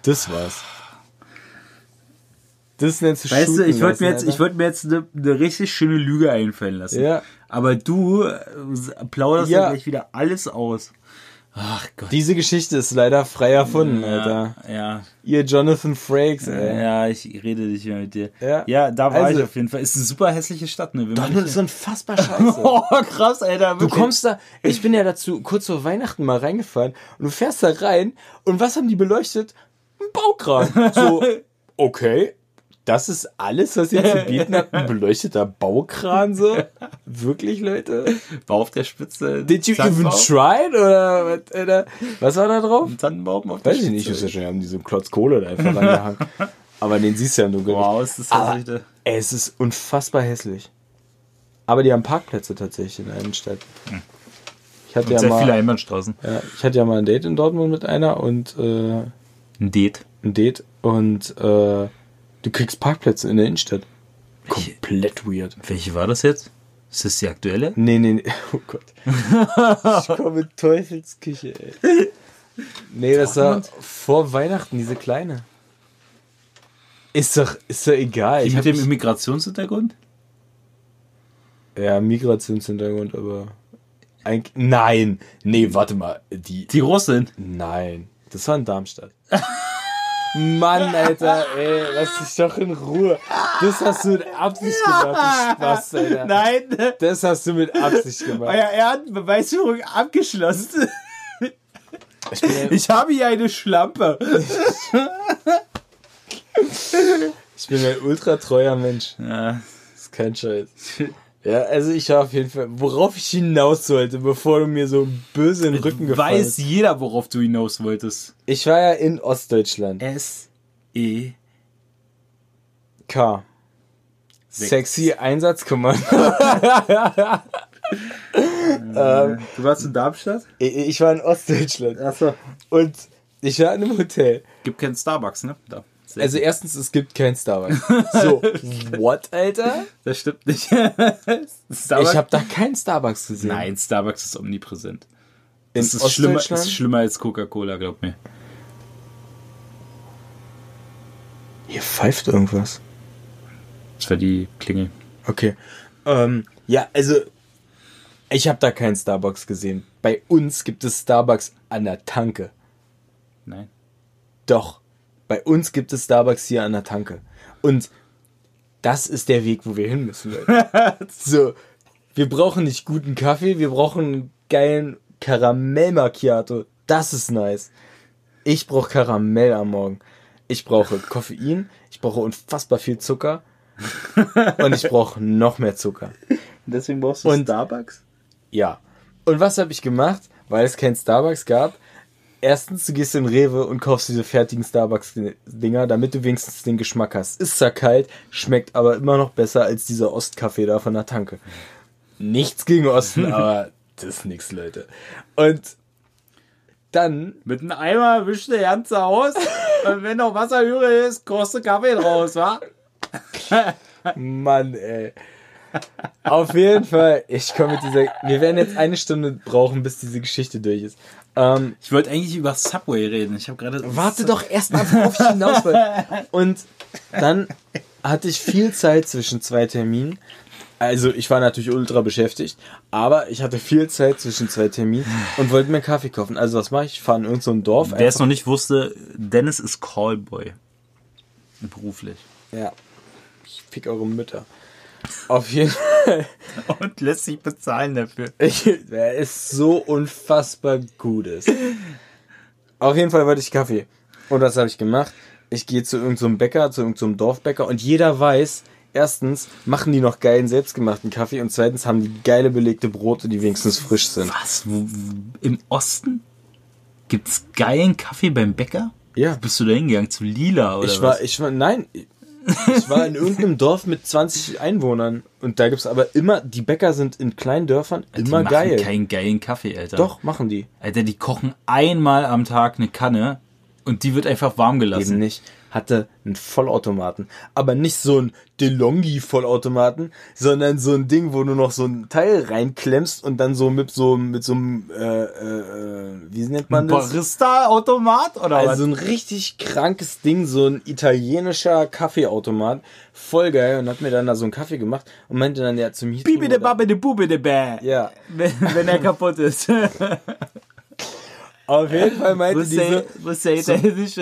Das war's. Das nennst du Weißt du, ich wollte mir jetzt, ich wollte mir jetzt eine, eine richtig schöne Lüge einfallen lassen. Ja. Aber du äh, plauderst ja gleich wieder alles aus. Ach Gott. Diese Geschichte ist leider frei erfunden, Alter. Ja, ja. Ihr Jonathan Frakes, ey. Ja, ich rede nicht mehr mit dir. Ja. da war Also- ich auf jeden Fall. Ist eine super hässliche Stadt, ne? Nicht- ist unfassbar scheiße. Oh, krass, Alter. Du wirklich. kommst da, ich bin ja dazu kurz vor Weihnachten mal reingefahren und du fährst da rein und was haben die beleuchtet? Ein Baukran. So, okay, das ist alles, was ihr zu bieten habt, ein beleuchteter Baukran so? Wirklich, Leute? Bau auf der Spitze. Did you even try it? Oder was, war da drauf? Ein Tannenbaum auf der Weiß ich nicht, Spitze. ist ja schon, haben die so einen Klotz Kohle da einfach angehangen. Aber den siehst du ja nur gar nicht. Wow, ist das hässlich. es ist unfassbar hässlich. Aber die haben Parkplätze tatsächlich in der Innenstadt. Ich hatte Und ja sehr mal, viele Einbahnstraßen. ja, ich hatte ja mal ein Date in Dortmund mit einer und äh, Ein Date. ein Date und äh, du kriegst Parkplätze in der Innenstadt. Welche? Komplett weird. Welche war das jetzt? Ist das die aktuelle? Nee, nee, nee. Oh Gott. Ich komme in Teufelsküche, ey. Nee, das war vor Weihnachten, diese kleine. Ist doch, ist doch egal. Die Ich mit dem Immigrationshintergrund? ja, Migrationshintergrund, aber. Eigentlich, nein, nee, warte mal. Die, Die Russin. nein, das war in Darmstadt. Mann, Alter, ey, lass dich doch in Ruhe. Das hast du mit Absicht gemacht, du Spaß, Alter. Nein. Das hast du mit Absicht gemacht. Euer Ehrenbeweisführung abgeschlossen. Ich Ich habe hier eine Schlampe. ich bin ein ultra treuer Mensch. Ja. Das ist kein Scheiß. Ja, also ich war auf jeden Fall, worauf ich hinaus sollte, bevor du mir so böse in den Rücken gefallen Weiß jeder, worauf du hinaus wolltest. Ich war ja in Ostdeutschland. S E K. Sexy Einsatzkommando. Du warst in Darmstadt? Ich ich war in Ostdeutschland. Achso. Und ich war in einem Hotel. Gibt keinen Starbucks, ne? Da. Sehr Also erstens, es gibt kein Starbucks. So, what, Alter? Das stimmt nicht. Starbucks? Ich habe da keinen Starbucks gesehen. Nein, Starbucks ist omnipräsent. in Das ist schlimmer, ist schlimmer als Coca-Cola, glaub mir. Hier pfeift irgendwas. Das war die Klingel. Okay. Ähm, ja, also ich habe da keinen Starbucks gesehen. Bei uns gibt es Starbucks an der Tanke. Nein. Doch. Bei uns gibt es Starbucks hier an der Tanke. Und das ist der Weg, wo wir hin müssen, Leute. so, wir brauchen nicht guten Kaffee, wir brauchen einen geilen Karamell Macchiato. Das ist nice. Ich brauche Karamell am Morgen. Ich brauche Koffein, ich brauche unfassbar viel Zucker und ich brauche noch mehr Zucker. Deswegen brauchst Und- Starbucks? Ja. Und was habe ich gemacht? Weil es kein Starbucks gab. Erstens, du gehst in Rewe und kaufst diese fertigen Starbucks-Dinger, damit du wenigstens den Geschmack hast. Ist zwar kalt, schmeckt aber immer noch besser als dieser Ostkaffee da von der Tanke. Nichts gegen Osten, aber das ist nix, Leute. Und dann, Mit einem Eimer wischst du ganz aus. und wenn noch Wasser übrig ist, kostet Kaffee draus, wa? Mann, ey. Auf jeden Fall, ich komme mit dieser. Wir werden jetzt eine Stunde brauchen, bis diese Geschichte durch ist. Ähm, Ich wollte eigentlich über Subway reden. Ich habe gerade. Warte doch erst mal, worauf ich hinaus will. Und dann hatte ich viel Zeit zwischen zwei Terminen. Also ich war natürlich ultra beschäftigt, aber ich hatte viel Zeit zwischen zwei Terminen und wollte mir Kaffee kaufen. Also was mache ich? Ich fahre in irgendein so Dorf. Wer es noch nicht wusste, Dennis ist Callboy. Beruflich. ja. Ich fick eure Mütter. Auf jeden Fall. Und lässt sich bezahlen dafür. Der ist so unfassbar gut ist. Auf jeden Fall wollte ich Kaffee. Und was habe ich gemacht? Ich gehe zu irgendeinem so Bäcker, zu irgendeinem so Dorfbäcker und jeder weiß, erstens machen die noch geilen selbstgemachten Kaffee und zweitens haben die geile belegte Brote, die wenigstens frisch sind. Was? Wo, Im Osten? Gibt's geilen Kaffee beim Bäcker? Ja. Bist du da hingegangen? Zu Lila oder Ich war, was? ich war, nein, ich war in irgendeinem Dorf mit 20 Einwohnern und da gibt's aber immer, die Bäcker sind in kleinen Dörfern die immer machen geil. keinen geilen Kaffee, Alter. Doch, machen die. Alter, die kochen einmal am Tag eine Kanne und die wird einfach warm Eben gelassen. nicht. Hatte einen Vollautomaten. Aber nicht so ein DeLonghi-Vollautomaten, sondern so ein Ding, wo du noch so ein Teil reinklemmst und dann so mit so, mit so einem, äh, äh, wie nennt man das? Barista-Automat oder Also ein richtig krankes Ding, so ein italienischer Kaffeeautomat. Voll geil. Und hat mir dann da so einen Kaffee gemacht und meinte dann, ja, zum Bibi de Babbe de Bube de Bä. Ja. Wenn, wenn er kaputt ist. Auf jeden Fall meinte die so, Was er sich?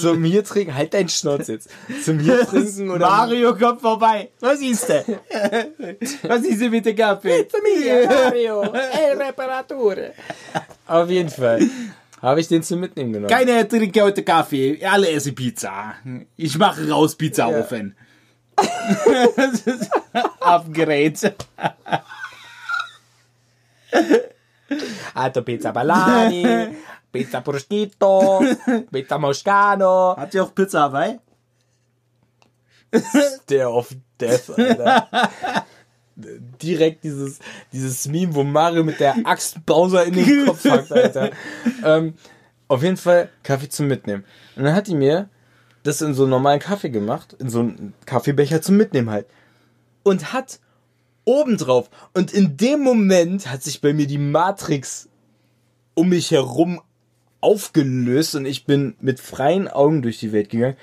zum hier trinken, halt deinen Schnauz jetzt. Zum hier trinken oder Mario kommt vorbei. Was ist der? Was ist denn mit dem Kaffee? Mario, el Reparatore. Auf jeden Fall. Habe ich den zum Mitnehmen genommen. Keiner trinkt heute Kaffee, alle essen Pizza. Ich mache raus Pizzaofen. Upgrade. Alto Pizza Balani, Pizza Prosciutto, Pizza Moscano. Habt ihr auch Pizza dabei? Der of Death, Alter. Direkt dieses, dieses Meme, wo Mario mit der Axt Bowser in den Kopf hackt, Alter. ähm, auf jeden Fall Kaffee zum Mitnehmen. Und dann hat die mir das in so einen normalen Kaffee gemacht, in so einen Kaffeebecher zum Mitnehmen halt. Und hat obendrauf, und in dem Moment hat sich bei mir die Matrix um mich herum aufgelöst und ich bin mit freien Augen durch die Welt gegangen.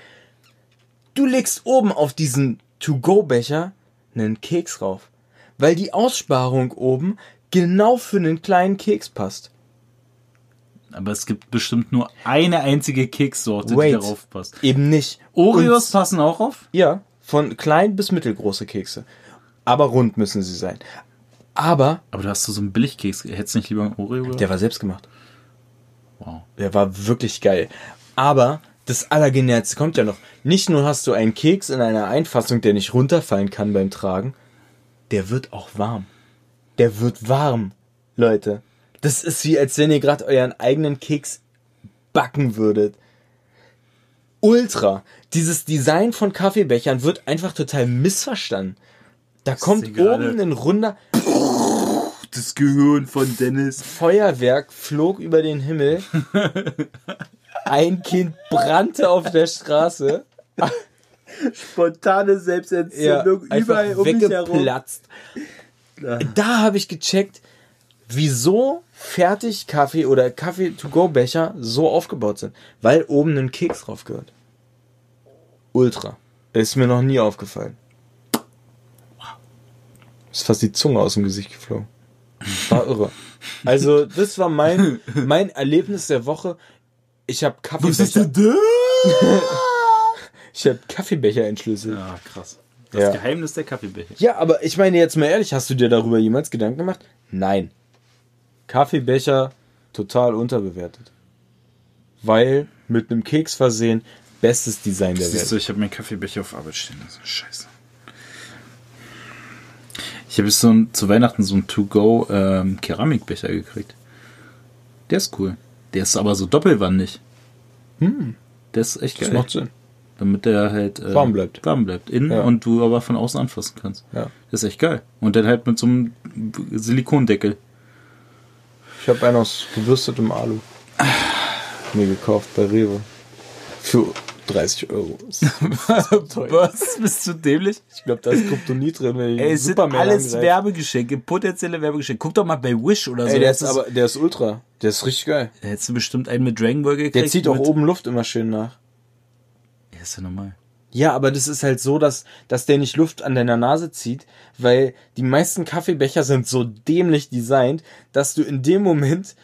Du legst oben auf diesen To-Go-Becher einen Keks rauf, weil die Aussparung oben genau für einen kleinen Keks passt. Aber es gibt bestimmt nur eine einzige Kekssorte, Wait. die darauf passt. Eben nicht. Oreos Und- passen auch auf? Ja, von klein bis mittelgroße Kekse. Aber rund müssen sie sein. Aber Aber du hast so einen Billigkeks. Hättest du nicht lieber einen Oreo gehabt? der war selbst gemacht. Wow. Der war wirklich geil. Aber das Allergenialste kommt ja noch. Nicht nur hast du einen Keks in einer Einfassung, der nicht runterfallen kann beim Tragen, der wird auch warm. Der wird warm, Leute. Das ist wie, als wenn ihr gerade euren eigenen Keks backen würdet. Ultra. Dieses Design von Kaffeebechern wird einfach total missverstanden. Da kommt sehe gerade- oben ein runder Das Gehirn von Dennis. Feuerwerk flog über den Himmel. Ein Kind brannte auf der Straße. Spontane Ja, Selbstentzündung einfach weggeplatzt. Da habe ich gecheckt, wieso Fertigkaffee oder Kaffee-to-go-Becher so aufgebaut sind. Weil oben ein Keks drauf gehört. Ultra. Ist mir noch nie aufgefallen. Ist fast die Zunge aus dem Gesicht geflogen. War irre. Also, das war mein, mein Erlebnis der Woche. Ich habe Kaffeebecher, da? ich habe Kaffeebecher entschlüsselt. Ja, krass. Das Ja. Geheimnis der Kaffeebecher. Ja, aber ich meine jetzt mal ehrlich, hast du dir darüber jemals Gedanken gemacht? Nein. Kaffeebecher total unterbewertet. Weil mit einem Keks versehen, bestes Design der Siehst du, Welt. ich habe meinen Kaffeebecher auf Arbeit stehen lassen. Scheiße. Ich habe jetzt so ein, zu Weihnachten so einen To-Go ähm, Keramikbecher gekriegt. Der ist cool. Der ist aber so doppelwandig. Der ist echt Das geil. macht Sinn. Damit der halt äh, Warm bleibt. Warm bleibt. Innen Ja. und du aber von außen anfassen kannst. Ja. Das ist echt geil. Und dann halt mit so einem Silikondeckel. Ich habe einen aus gewürstetem Alu mir gekauft bei Rewe. Für 30 Euro. Was? Bist du dämlich? Ich glaube, da ist Kryptonit drin. Wenn ich Ey, es sind alles angreife. Werbegeschenke, potenzielle Werbegeschenke. Guck doch mal bei Wish oder so. Ey, der ist aber, der ist ultra. Der ist richtig geil. Da hättest du bestimmt einen mit Dragon Ball gekriegt. Der zieht auch oben Luft immer schön nach. Ja, ist ja normal. Ja, aber das ist halt so, dass, dass der nicht Luft an deiner Nase zieht, weil die meisten Kaffeebecher sind so dämlich designt, dass du in dem Moment,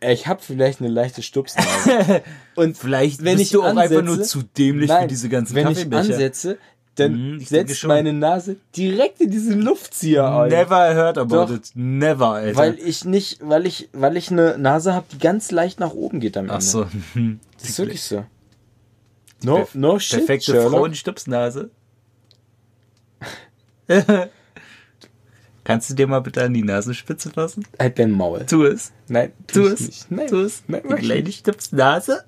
ich habe vielleicht eine leichte Stupsnase. Und Vielleicht wenn ich du auch einfach ansetze- nur zu dämlich Nein, für diese ganzen wenn Kaffeebecher. ich ansetze, dann ich denke setzt meine Nase direkt in diesen Luftzieher ein. Never heard about Doch. it. Never, Alter. Weil ich nicht, weil ich, weil ich eine Nase habe, die ganz leicht nach oben geht am Ende. Ach so. Das ist wirklich so. No, no shit, Perfekte. Frauenstupsnase. Kannst du dir mal bitte an die Nasenspitze fassen? Halt dein Maul. Tu es. Nein, Tu es. nicht. Nein. Tu es. Nein, Die mach ich kleine Stupsnase.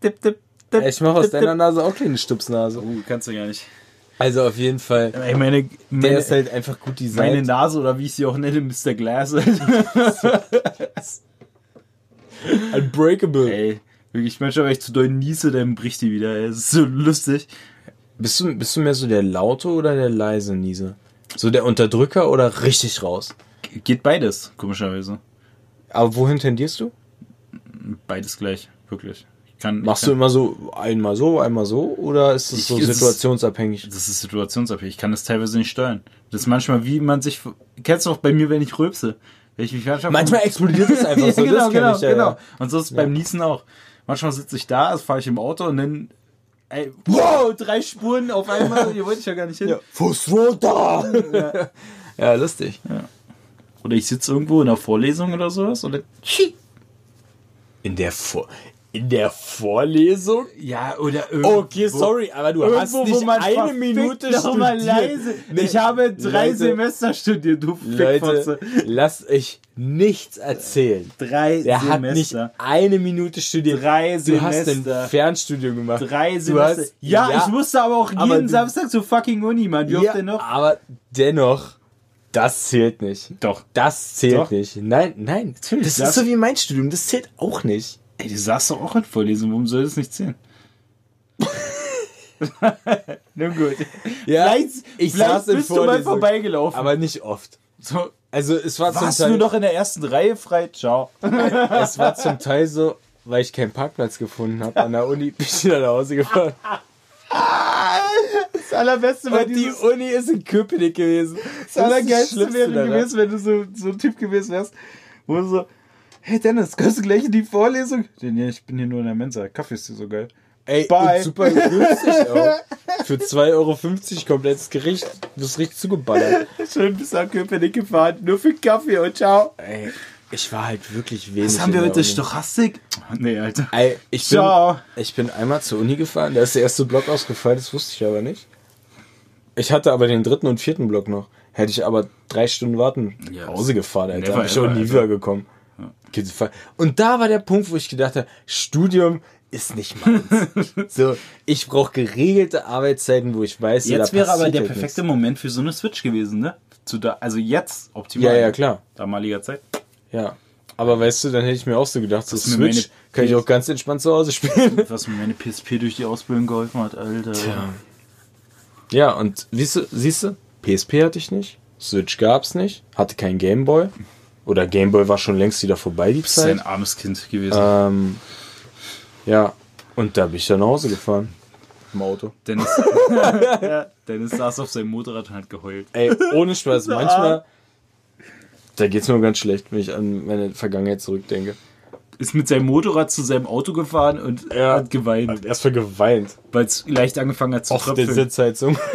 Tipp, tipp, tipp, Ich mache aus deiner. Nase auch kleine Stupsnase. Uh, kannst du gar nicht. Also auf jeden Fall. Ich meine, Der meine, ist halt einfach gut meine designt. Nase oder wie ich sie auch nenne, Mr. Glass. Unbreakable. Ey, wirklich, manchmal, wenn ich zu doll niese, dann bricht die wieder. ey. Das ist so lustig. Bist du, bist du mehr so der laute oder der leise Niese? So der Unterdrücker oder richtig raus? Geht beides, komischerweise. Aber wohin tendierst du? Beides gleich, wirklich. Ich kann, Machst ich du kann, immer so einmal so, einmal so oder ist es so es ist- situationsabhängig? Das ist situationsabhängig. Ich kann das teilweise nicht steuern. Das ist manchmal, wie man sich. Kennst du auch bei mir, wenn ich rülpse? Wenn ich mich manchmal, Manchmal explodiert es einfach so. ja, genau, das genau, ich, ja, genau. ja. Und so ist es beim Niesen auch. Manchmal sitze ich da, also fahre ich im Auto und dann. Ey, wow, drei Spuren auf einmal. Hier wollte ich ja gar nicht hin. Fuß runter! ja, lustig. Oder ich sitze irgendwo in einer Vorlesung oder sowas und dann. In der Vor in der Vorlesung? Ja, oder irgendwo. Okay, sorry, aber du hast Irgendwo, nicht wo man eine Minute noch mal studiert. leise. Nee, Ich habe drei Leute, Semester studiert, du Leute, lasst euch nichts erzählen. Drei Der hat nicht Semester. eine Minute studiert. Drei Du hast Semester. ein Fernstudium gemacht. Drei Semester. hast- ja, ich musste aber auch aber jeden du- Samstag zur fucking Uni, Mann. Wie oft Ja, denn noch? aber dennoch, das zählt nicht. Doch. Das zählt Doch. nicht. Nein, nein. Natürlich, Das das- ist so wie mein Studium. Das zählt auch nicht. Ey, du saßt doch auch in Vorlesung, warum soll das nicht zählen? Nun gut. Ja, vielleicht ich vielleicht saß in bist du mal vorbeigelaufen. Aber nicht oft. so, Also es war warst zum Teil, du noch in der ersten Reihe frei? Ciao. es war zum Teil so, weil ich keinen Parkplatz gefunden habe an der Uni, bin ich wieder nach Hause gefahren. Das Allerbeste Und die Uni ist in Köpenick gewesen. Das Allergeilste Schlimmste wäre gewesen, wenn du so, so ein Typ gewesen wärst, wo du so, hey Dennis, kommst du gleich in die Vorlesung? Nee, ich bin hier nur in der Mensa. Kaffee ist hier so geil. Ey, Bye. und super günstig auch. Für 2,50 Euro komplettes Gericht. Du bist richtig zugeballert. Schön bis nach Köpenick gefahren, nur für Kaffee und ciao. Ey, ich war halt wirklich wenig. Was haben wir heute? Stochastik? Nee, Alter. Ey, ich bin, Ciao. ich bin einmal zur Uni gefahren, da ist der erste Block ausgefallen, das wusste ich aber nicht. Ich hatte aber den dritten und vierten Block noch. Hätte ich aber drei Stunden warten, Ja, nach Hause gefahren, Alter. never Hab ich schon nie Alter. Gekommen. Und da war der Punkt, wo ich gedacht habe, Studium ist nicht meins. so, ich brauche geregelte Arbeitszeiten, wo ich weiß, Jetzt wäre aber der halt perfekte nichts. Moment für so eine Switch gewesen, ne? Zu da, also jetzt optimal. Ja, ja, klar. Damaliger Zeit. Ja. Aber weißt du, dann hätte ich mir auch so gedacht, so Was mir Switch kann ich auch ganz entspannt zu Hause spielen. Was mir meine PSP durch die Ausbildung geholfen hat, Alter. Ja, und siehst du, siehst du, PSP hatte ich nicht, Switch gab's nicht, hatte kein Gameboy. Oder Gameboy war schon längst wieder vorbei, die Das ist ein Zeit. armes Kind gewesen. Ähm, ja, und da bin ich dann nach Hause gefahren. Im Auto. Dennis, Dennis saß auf seinem Motorrad und hat geheult. Ey, ohne Spaß, manchmal, da geht's mir ganz schlecht, wenn ich an meine Vergangenheit zurückdenke. Ist mit seinem Motorrad zu seinem Auto gefahren und Ja. hat geweint, Hab erstmal geweint. weil es leicht angefangen hat zu Auf der tröpfeln. Sitzheizung.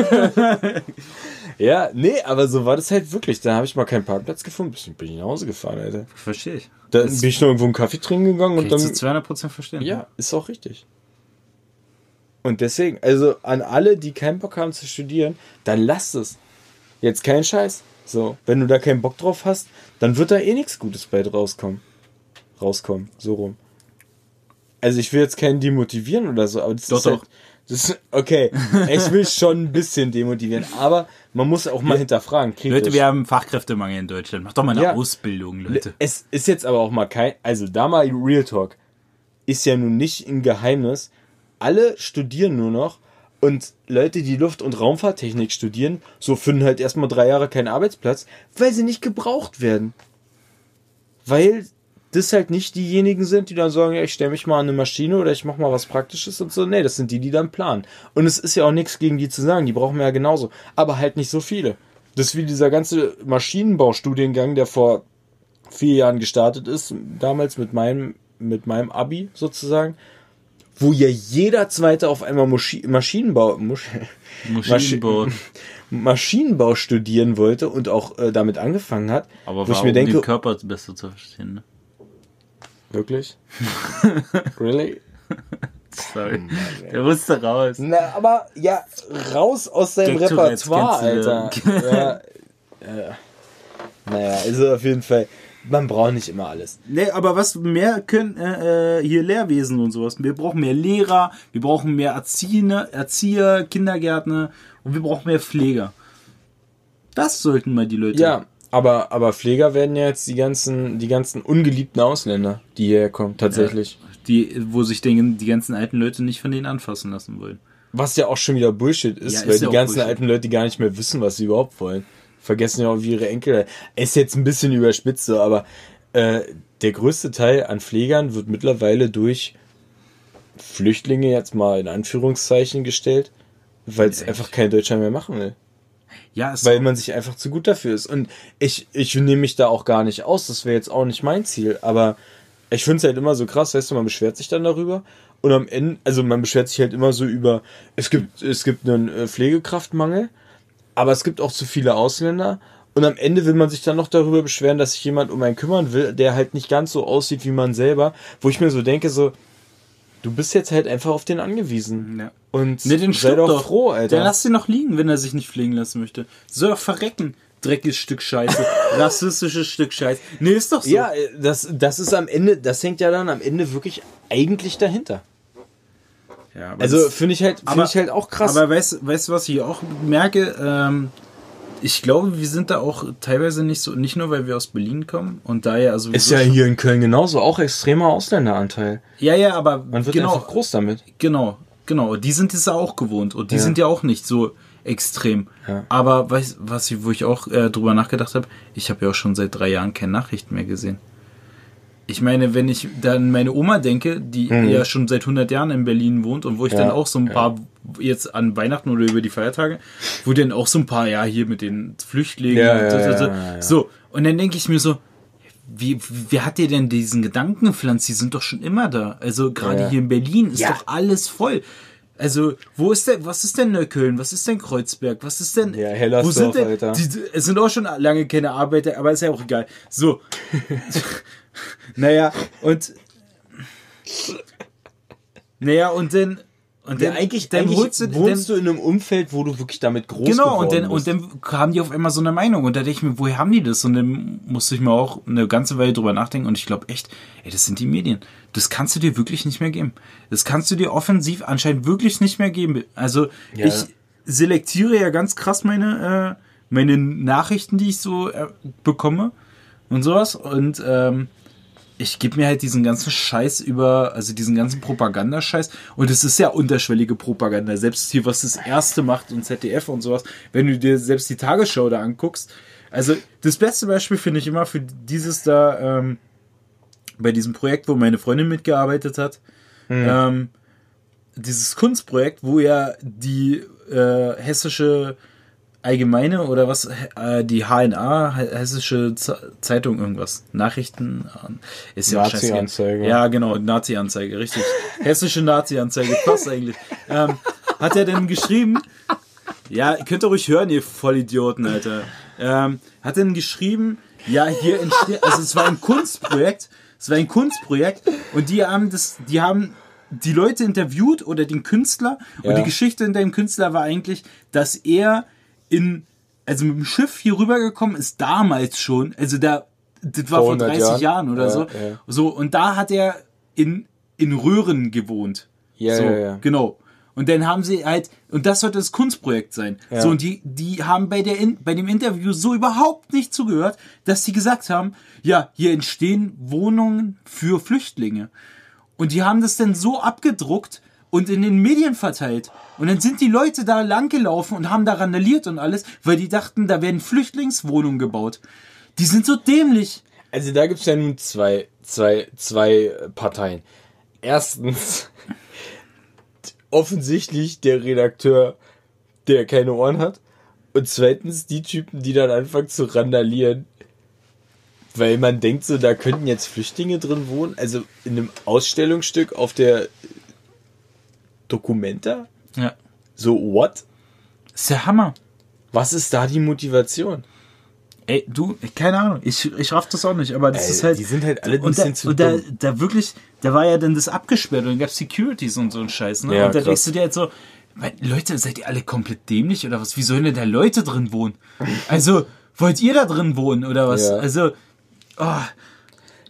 ja, nee, aber so war das halt wirklich. Da habe ich mal keinen Parkplatz gefunden, bin bin ich nach Hause gefahren, Alter. Verstehe ich. Dann Das bin ich noch irgendwo einen Kaffee trinken gegangen und dann. zu 200% verstehen. Ja, ist auch richtig. Und deswegen, also an alle, die keinen Bock haben zu studieren, dann lasst es. Jetzt kein Scheiß. So, wenn du da keinen Bock drauf hast, dann wird da eh nichts Gutes bei rauskommen. Rauskommen, so rum. Also ich will jetzt keinen demotivieren oder so, aber das Doch, ist halt, doch. das ist, okay, ich will schon ein bisschen demotivieren, aber man muss auch mal hinterfragen. kritisch. Leute, wir haben Fachkräftemangel in Deutschland. Macht doch mal eine Ja. Ausbildung, Leute. Es ist jetzt aber auch mal kein, also da mal Real Talk, ist ja nun nicht ein Geheimnis. Alle studieren nur noch und Leute, die Luft- und Raumfahrttechnik studieren, so finden halt erstmal drei Jahre keinen Arbeitsplatz, weil sie nicht gebraucht werden. Weil das halt nicht diejenigen sind, die dann sagen, ja, ich stelle mich mal an eine Maschine oder ich mache mal was Praktisches und so. Nee, das sind die, die dann planen. Und es ist ja auch nichts gegen die zu sagen, die brauchen wir ja genauso. Aber halt nicht so viele. Das ist wie dieser ganze Maschinenbaustudiengang, der vor vier Jahren gestartet ist, damals mit meinem, mit meinem Abi sozusagen, wo ja jeder Zweite auf einmal Moschi Maschinenbau, Musch Maschinenbau. Maschinenbau studieren wollte und auch äh, damit angefangen hat. Aber wo warum ich mir denke, den Körper besser zu verstehen, ne? Wirklich? really? Sorry. Der musste raus. Na, aber ja, raus aus seinem Gag Repertoire, Alter. ja, ja. Naja, also auf jeden Fall, man braucht nicht immer alles. Nee, aber was mehr können äh, äh, hier Lehrwesen und sowas. Wir brauchen mehr Lehrer, wir brauchen mehr Erzieher, Erzieher, Kindergärtner und wir brauchen mehr Pfleger. Das sollten mal die Leute. Ja, aber, aber Pfleger werden ja jetzt die ganzen, die ganzen ungeliebten Ausländer, die hierher kommen, tatsächlich. Die, wo sich den, die ganzen alten Leute nicht von denen anfassen lassen wollen. Was ja auch schon wieder Bullshit ist, Ja, ist weil ja die ganzen Bullshit. alten Leute gar nicht mehr wissen, was sie überhaupt wollen. Vergessen ja auch wie ihre Enkel. Ist jetzt ein bisschen überspitzt, so, aber äh, der größte Teil an Pflegern wird mittlerweile durch Flüchtlinge jetzt mal in Anführungszeichen gestellt, weil es einfach kein Deutscher mehr machen will. Ja, Weil man sich einfach zu gut dafür ist. Und ich, ich nehme mich da auch gar nicht aus. Das wäre jetzt auch nicht mein Ziel. Aber ich finde es halt immer so krass, weißt du, man beschwert sich dann darüber. Und am Ende, also man beschwert sich halt immer so über, es gibt, es gibt einen äh, Pflegekraftmangel, aber es gibt auch zu viele Ausländer. Und am Ende will man sich dann noch darüber beschweren, dass sich jemand um einen kümmern will, der halt nicht ganz so aussieht wie man selber. Wo ich mir so denke, so, du bist jetzt halt einfach auf den angewiesen. Ja. Und Ne, den sei doch, doch. froh, Alter. Der lass ihn noch liegen, wenn er sich nicht pflegen lassen möchte. Soll doch verrecken. Dreckiges Stück Scheiße. Rassistisches Stück Scheiße. Nee, ist doch so. Ja, das, das ist am Ende, das hängt ja dann am Ende wirklich eigentlich dahinter. Ja, aber Also finde ich halt, finde ich halt auch krass. Aber weißt du, was ich auch merke? Ähm, ich glaube, wir sind da auch teilweise nicht so, nicht nur, weil wir aus Berlin kommen und daher also. ist ja hier in Köln genauso auch extremer Ausländeranteil. Ja, ja, aber Man wird genau, einfach groß damit. genau, genau. Die sind es auch gewohnt und die Ja. sind ja auch nicht so extrem. Ja. Aber was ich, wo ich auch äh, drüber nachgedacht habe, ich habe ja auch schon seit drei Jahren keine Nachrichten mehr gesehen. Ich meine, wenn ich dann meine Oma denke, die ja schon seit 100 Jahren in Berlin wohnt und wo ich Mhm. Ja, dann auch so ein paar, jetzt an Weihnachten oder über die Feiertage, wo dann auch so ein paar, ja, hier mit den Flüchtlingen, Ja, und ja, so, so, ja, so. ja, ja. so. Und dann denke ich mir so, wie, wer hat dir denn diesen Gedanken gepflanzt? Die sind doch schon immer da. Also gerade Ja. hier in Berlin ist Ja. doch alles voll. Also, wo ist denn, was ist denn Neukölln? Was ist denn Kreuzberg? Was ist denn, Ja, Hellersdorf, wo sind denn, Alter. Die, es sind auch schon lange keine Arbeiter, aber ist ja auch egal. So. naja, und, naja, und dann, und Ja, dann, eigentlich, dann eigentlich holst du, wohnst dann, du in einem Umfeld, wo du wirklich damit groß Genau, und geworden dann, und bist. dann haben die auf einmal so eine Meinung. Und da denke ich mir, woher haben die das? Und dann musste ich mir auch eine ganze Weile drüber nachdenken. Und ich glaube echt, ey, das sind die Medien. Das kannst du dir wirklich nicht mehr geben. Das kannst du dir offensiv anscheinend wirklich nicht mehr geben. Also Ja. ich selektiere ja ganz krass meine, äh, meine Nachrichten, die ich so äh, bekomme und sowas. Und ähm, ich gebe mir halt diesen ganzen Scheiß über, also diesen ganzen Propagandascheiß. Und es ist ja unterschwellige Propaganda. Selbst hier, was das erste macht und ZDF und sowas, wenn du dir selbst die Tagesschau da anguckst. Also das beste Beispiel finde ich immer für dieses da, ähm, bei diesem Projekt, wo meine Freundin mitgearbeitet hat. Ähm, dieses Kunstprojekt, wo ja die äh, hessische Allgemeine oder was, äh, die HNA, He- Hessische Zeitung, irgendwas, Nachrichten, ist ja. Nazi-Anzeige. Ja, genau, Nazi-Anzeige, richtig. Hessische Nazi-Anzeige, passt eigentlich. Ähm, hat er denn geschrieben, ja, ihr könnt ihr ruhig hören, ihr Vollidioten, Alter. Ähm, hat denn geschrieben, ja, hier entsteht, also es war ein Kunstprojekt, es war ein Kunstprojekt und die haben das, die haben die Leute interviewt oder den Künstler und Ja. die Geschichte hinter dem Künstler war eigentlich, dass er in, also mit dem Schiff hier rübergekommen ist, damals schon, also da, das war Vor vor 100 30 Jahren. Jahren, oder Ja, so. ja. So, und da hat er in, in Röhren gewohnt. Ja, so, ja, ja. Genau. Und dann haben sie halt, und das sollte das Kunstprojekt sein. Ja. So, und die, die haben bei, der in, bei dem Interview so überhaupt nicht zugehört, dass sie gesagt haben, ja, hier entstehen Wohnungen für Flüchtlinge. Und die haben das dann so abgedruckt und in den Medien verteilt. Und dann sind die Leute da langgelaufen und haben da randaliert und alles, weil die dachten, da werden Flüchtlingswohnungen gebaut. Die sind so dämlich. Also da gibt es ja nun zwei, zwei, zwei Parteien. Erstens offensichtlich der Redakteur, der keine Ohren hat. Und zweitens die Typen, die dann anfangen zu randalieren. Weil man denkt so, da könnten jetzt Flüchtlinge drin wohnen. Also in einem Ausstellungsstück auf der Documenta. Ja. So, what? Ist der Hammer. Was ist da die Motivation? Ey, du, keine Ahnung, ich, ich raff das auch nicht, aber das Ey, ist halt. die sind halt alle ein und da, bisschen zu und da, da wirklich, da war ja dann das abgesperrt und dann gab Securities und so ein Scheiß, ne? Ja, und da denkst du dir halt so, Leute, seid ihr alle komplett dämlich oder was? Wie sollen denn da Leute drin wohnen? Also, wollt ihr da drin wohnen oder was? Ja. Also, oh,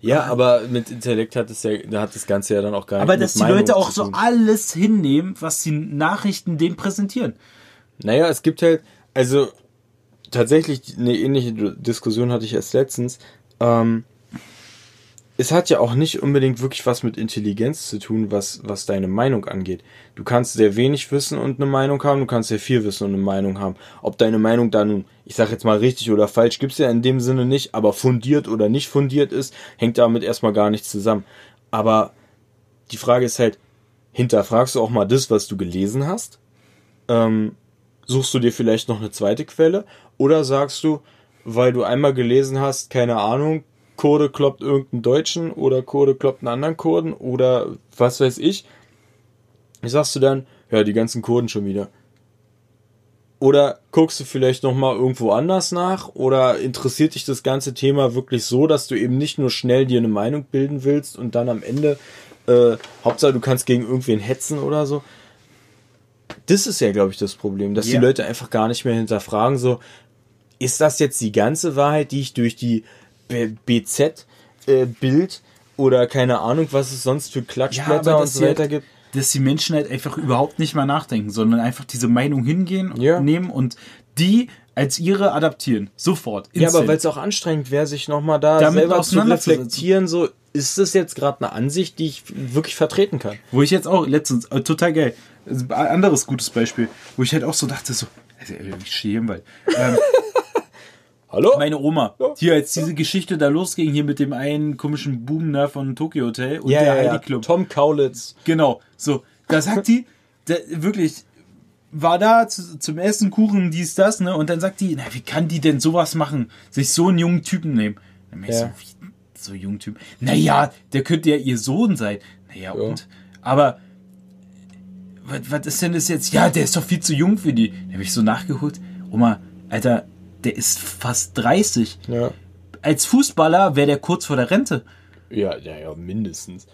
Ja, aber mit Intellekt hat es ja, da hat das Ganze ja dann auch gar aber nicht dass die Meinung Leute auch so alles hinnehmen, was die Nachrichten denen präsentieren. Naja, es gibt halt, also tatsächlich eine ähnliche Diskussion hatte ich erst letztens. Ähm, es hat ja auch nicht unbedingt wirklich was mit Intelligenz zu tun, was, was deine Meinung angeht. Du kannst sehr wenig wissen und eine Meinung haben, du kannst sehr viel wissen und eine Meinung haben. Ob deine Meinung da nun, ich sag jetzt mal richtig oder falsch, gibt's ja in dem Sinne nicht, aber fundiert oder nicht fundiert ist, hängt damit erstmal gar nichts zusammen. Aber die Frage ist halt, hinterfragst du auch mal das, was du gelesen hast? Ähm, suchst du dir vielleicht noch eine zweite Quelle oder sagst du, weil du einmal gelesen hast, keine Ahnung, Kurde kloppt irgendeinen Deutschen oder Kurde kloppt einen anderen Kurden oder was weiß ich, sagst du dann, ja, die ganzen Kurden schon wieder. Oder guckst du vielleicht noch mal irgendwo anders nach oder interessiert dich das ganze Thema wirklich so, dass du eben nicht nur schnell dir eine Meinung bilden willst und dann am Ende äh, Hauptsache du kannst gegen irgendwen hetzen oder so. Das ist ja, glaube ich, das Problem, dass Ja. die Leute einfach gar nicht mehr hinterfragen, so, ist das jetzt die ganze Wahrheit, die ich durch die BZ-Bild oder keine Ahnung, was es sonst für Klatschblätter und dass so weiter halt, gibt? dass die Menschen halt einfach überhaupt nicht mehr nachdenken, sondern einfach diese Meinung hingehen, Ja. nehmen und die als ihre adaptieren. Sofort. Ja, aber instant. weil es auch anstrengend wäre, sich nochmal da Damit selber zu reflektieren, so, ist das jetzt gerade eine Ansicht, die ich wirklich vertreten kann? Wo ich jetzt auch letztens, äh, total geil, ein anderes gutes Beispiel, wo ich halt auch so dachte, so, also, äh, ich stehe hier im Wald. Ähm, Hallo? meine Oma, hier, als diese Geschichte da losging, hier mit dem einen komischen Buben da von Tokyo Hotel und ja, der ja, ja. Heidi Club. Tom Kaulitz. Genau, so, da sagt die, da, wirklich, war da zu, zum Essen Kuchen, dies, das, ne, und dann sagt die, na, wie kann die denn sowas machen? Sich so einen jungen Typen nehmen. Dann Ja. so, wie, so jungen Typ. Naja, der könnte ja ihr Sohn sein. Naja, und? Aber was, was ist denn das jetzt? Ja, der ist doch viel zu jung für die. Da habe ich so nachgeholt. Oma, Alter, der ist fast 30. Ja. Als Fußballer wäre der kurz vor der Rente. Ja, ja, ja, mindestens.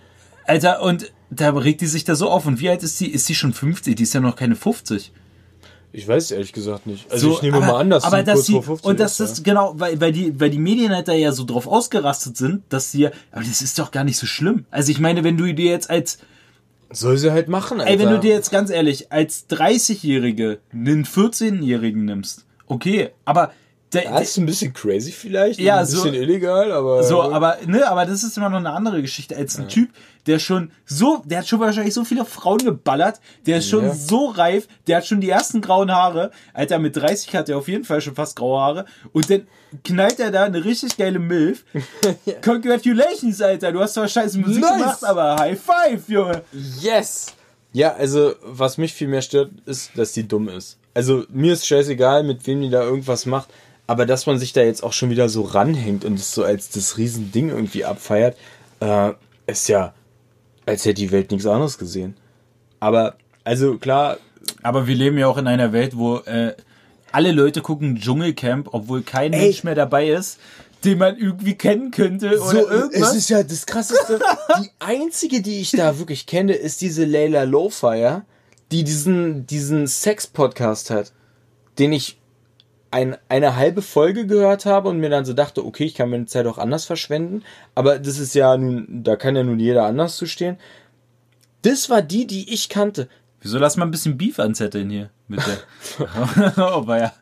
Alter, und da regt die sich da so auf. Und wie alt ist die? Ist sie schon 50? Die ist ja noch keine 50. Ich weiß es ehrlich gesagt nicht. Also So, ich nehme aber, mal an, dass aber dass sie, vor 50 und das ist. ist genau, weil, weil die, weil die Medien halt da ja so drauf ausgerastet sind, dass sie, aber das ist doch gar nicht so schlimm. Also ich meine, wenn du dir jetzt als, ja. Soll sie halt machen, Alter. ey, wenn du dir jetzt ganz ehrlich als 30-Jährige einen 14-Jährigen nimmst, okay, aber der, Ja, ist ein bisschen crazy vielleicht. Ja, ein so- bisschen illegal, aber. So, aber, ne, aber das ist immer noch eine andere Geschichte als ein Typ, der schon so, der hat schon wahrscheinlich so viele Frauen geballert, der ist schon Ja. so reif, der hat schon die ersten grauen Haare. Alter, mit 30 hat er auf jeden Fall schon fast graue Haare. Und dann knallt er da eine richtig geile Milf. Congratulations, Alter, du hast zwar scheiße Musik Nice. gemacht, aber High Five, Junge. Yes! Ja, also, was mich viel mehr stört, ist, dass die dumm ist. Also, mir ist scheißegal, mit wem die da irgendwas macht, aber dass man sich da jetzt auch schon wieder so ranhängt und es so als das Riesending irgendwie abfeiert, äh, ist ja, als hätte die Welt nichts anderes gesehen. Aber, also klar, Aber wir leben ja auch in einer Welt, wo äh, alle Leute gucken Dschungelcamp, obwohl kein Mensch mehr dabei ist, den man irgendwie kennen könnte oder so, irgendwas. es ist ja das Krasseste. die einzige, die ich da wirklich kenne, ist diese Layla Lowfire, die diesen, diesen Sex-Podcast hat, den ich ein, eine halbe Folge gehört habe und mir dann so dachte, okay, ich kann meine Zeit auch anders verschwenden, aber das ist ja nun, da kann ja nun jeder anders zu stehen. Das war die, die ich kannte. Wieso lass mal ein bisschen Beef anzetteln hier mit der. oh, ja.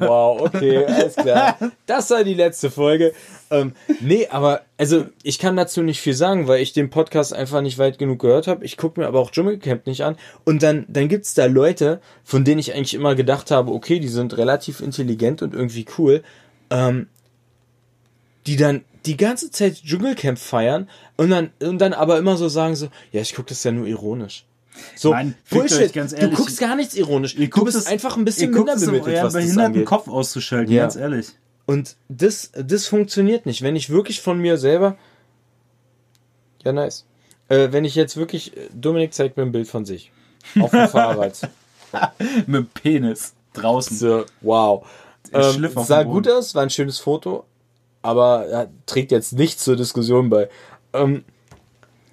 Wow, okay, alles klar. Das war die letzte Folge. Ähm, nee, aber also ich kann dazu nicht viel sagen, weil ich den Podcast einfach nicht weit genug gehört habe. Ich gucke mir aber auch Dschungelcamp nicht an. Und dann, dann gibt's da Leute, von denen ich eigentlich immer gedacht habe, okay, die sind relativ intelligent und irgendwie cool, ähm, die dann die ganze Zeit Dschungelcamp feiern und dann, und dann aber immer so sagen so, ja, ich gucke das ja nur ironisch. So, euch Bullshit. ganz du ehrlich. guckst gar nichts ironisch. Ihr du bist es- einfach ein bisschen guckt es, um euren was das behinderten. Kopf auszuschalten, Ja. ganz ehrlich. Und das, das funktioniert nicht. Wenn ich wirklich von mir selber. Ja, nice. Äh, wenn ich jetzt wirklich. Dominik zeigt mir ein Bild von sich. Auf dem Fahrrad. Mit dem Penis draußen. So, wow. Ähm, sah gut aus, war ein schönes Foto, aber ja, trägt jetzt nichts zur Diskussion bei. Ähm,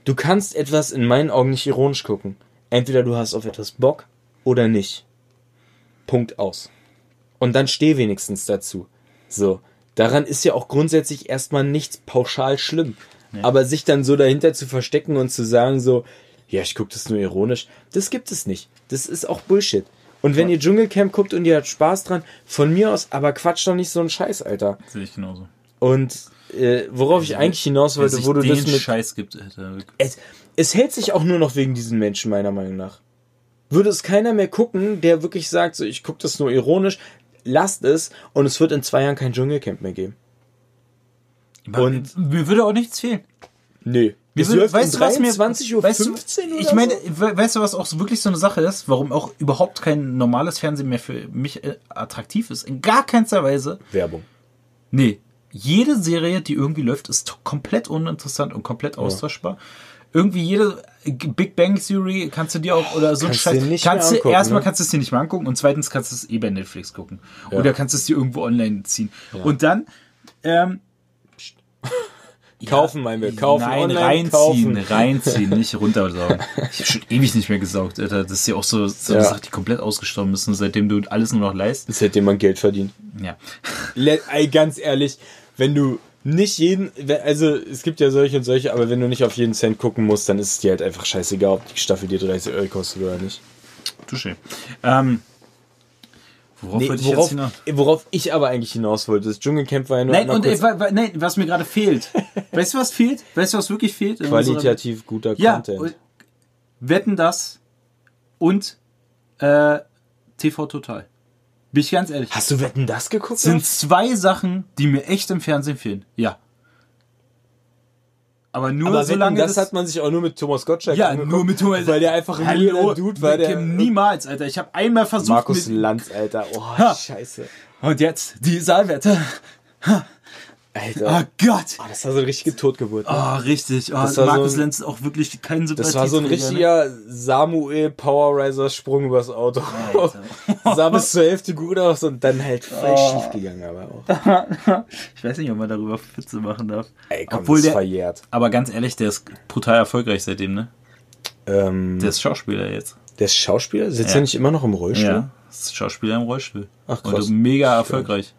du kannst etwas in meinen Augen nicht ironisch gucken. Entweder du hast auf etwas Bock oder nicht. Punkt aus. Und dann steh wenigstens dazu. So. Daran ist ja auch grundsätzlich erstmal nichts pauschal schlimm. Aber sich dann so dahinter zu verstecken und zu sagen so, ja, ich gucke das nur ironisch, das gibt es nicht. Das ist auch Bullshit. Und wenn ihr Dschungelcamp guckt und ihr habt Spaß dran, von mir aus, aber quatsch doch nicht so einen Scheiß, Alter. Sehe ich genauso. Und äh, worauf ich eigentlich hinaus wollte, wo du das mit Scheiß gibt, Alter. es, es hält sich auch nur noch wegen diesen Menschen, meiner Meinung nach. Würde es keiner mehr gucken, der wirklich sagt, so, ich gucke das nur ironisch, lasst es und es wird in zwei Jahren kein Dschungelcamp mehr geben. Und mir würde auch nichts fehlen. Nee. Mir würde- weißt um du, was mir- 23.15 Uhr weißt du, Ich meine, so? we- weißt du, was auch so wirklich so eine Sache ist, warum auch überhaupt kein normales Fernsehen mehr für mich äh, attraktiv ist? In gar keinster Weise. Werbung. Nee. Jede Serie, die irgendwie läuft, ist komplett uninteressant und komplett austauschbar. Irgendwie jede Big Bang Theory kannst du dir auch oder so Kannst Scheiß. kannst du angucken, erstmal ne? kannst du es dir nicht mehr angucken und zweitens kannst du es eh bei Netflix gucken. Oder kannst du es dir irgendwo online ziehen. Und dann ähm, Kaufen meinen wir, kaufen Nein, online, reinziehen, kaufen. reinziehen, nicht runtersaugen. Ich habe schon ewig nicht mehr gesaugt, Alter. Das ist ja auch so, so eine Ja. Sache, die komplett ausgestorben ist, und seitdem du alles nur noch leistest. Seitdem man Geld verdient. Ja. Le- Ey, ganz ehrlich, wenn du nicht jeden, also es gibt ja solche und solche, aber wenn du nicht auf jeden Cent gucken musst, dann ist es dir halt einfach scheißegal, ob die Staffel dir 30 Euro kostet oder nicht. Touché. Ähm, worauf Nee, wollte ich worauf, hinaus? worauf ich aber eigentlich hinaus wollte, das Dschungelcamp war ja nur Nein, und äh, kurz wa- wa- nein, was mir gerade fehlt. weißt du, was fehlt? Weißt du, was wirklich fehlt? in unserer- qualitativ guter Ja, Content. Wetten das und äh, TV Total. Bin ich ganz ehrlich. Hast du Wetten das geguckt? sind zwei Sachen, die mir echt im Fernsehen fehlen. Ja. Aber nur aber solange Wetten, das, hat man sich auch nur mit Thomas Gottschalk ja, angeguckt, nur mit Thomas. weil der einfach ein Dude war, der niemals, Alter. Ich habe einmal versucht Markus mit, Lanz, Alter. Oh, Ha. scheiße. und jetzt die Saalwette. Ha. Alter. Oh Gott! Ah, das war so eine richtige Totgeburt. Ne? Oh, richtig. Oh, Das war Markus so ein- Lenz ist auch wirklich kein Sympathie. Das war so ein richtiger Samuel Powerriser Sprung übers Auto. sah bis zur Hälfte gut aus und dann halt voll Oh. schief gegangen, aber auch. Ich weiß nicht, ob man darüber Witze machen darf. Ey, komm, Obwohl das ist der, verjährt. aber ganz ehrlich, der ist brutal erfolgreich seitdem, ne? Ähm, Der ist Schauspieler jetzt. der ist Schauspieler? Sitzt Ja. er nicht immer noch im Rollstuhl? Ja, ist Schauspieler im Rollstuhl. Ach, krass. Und mega erfolgreich.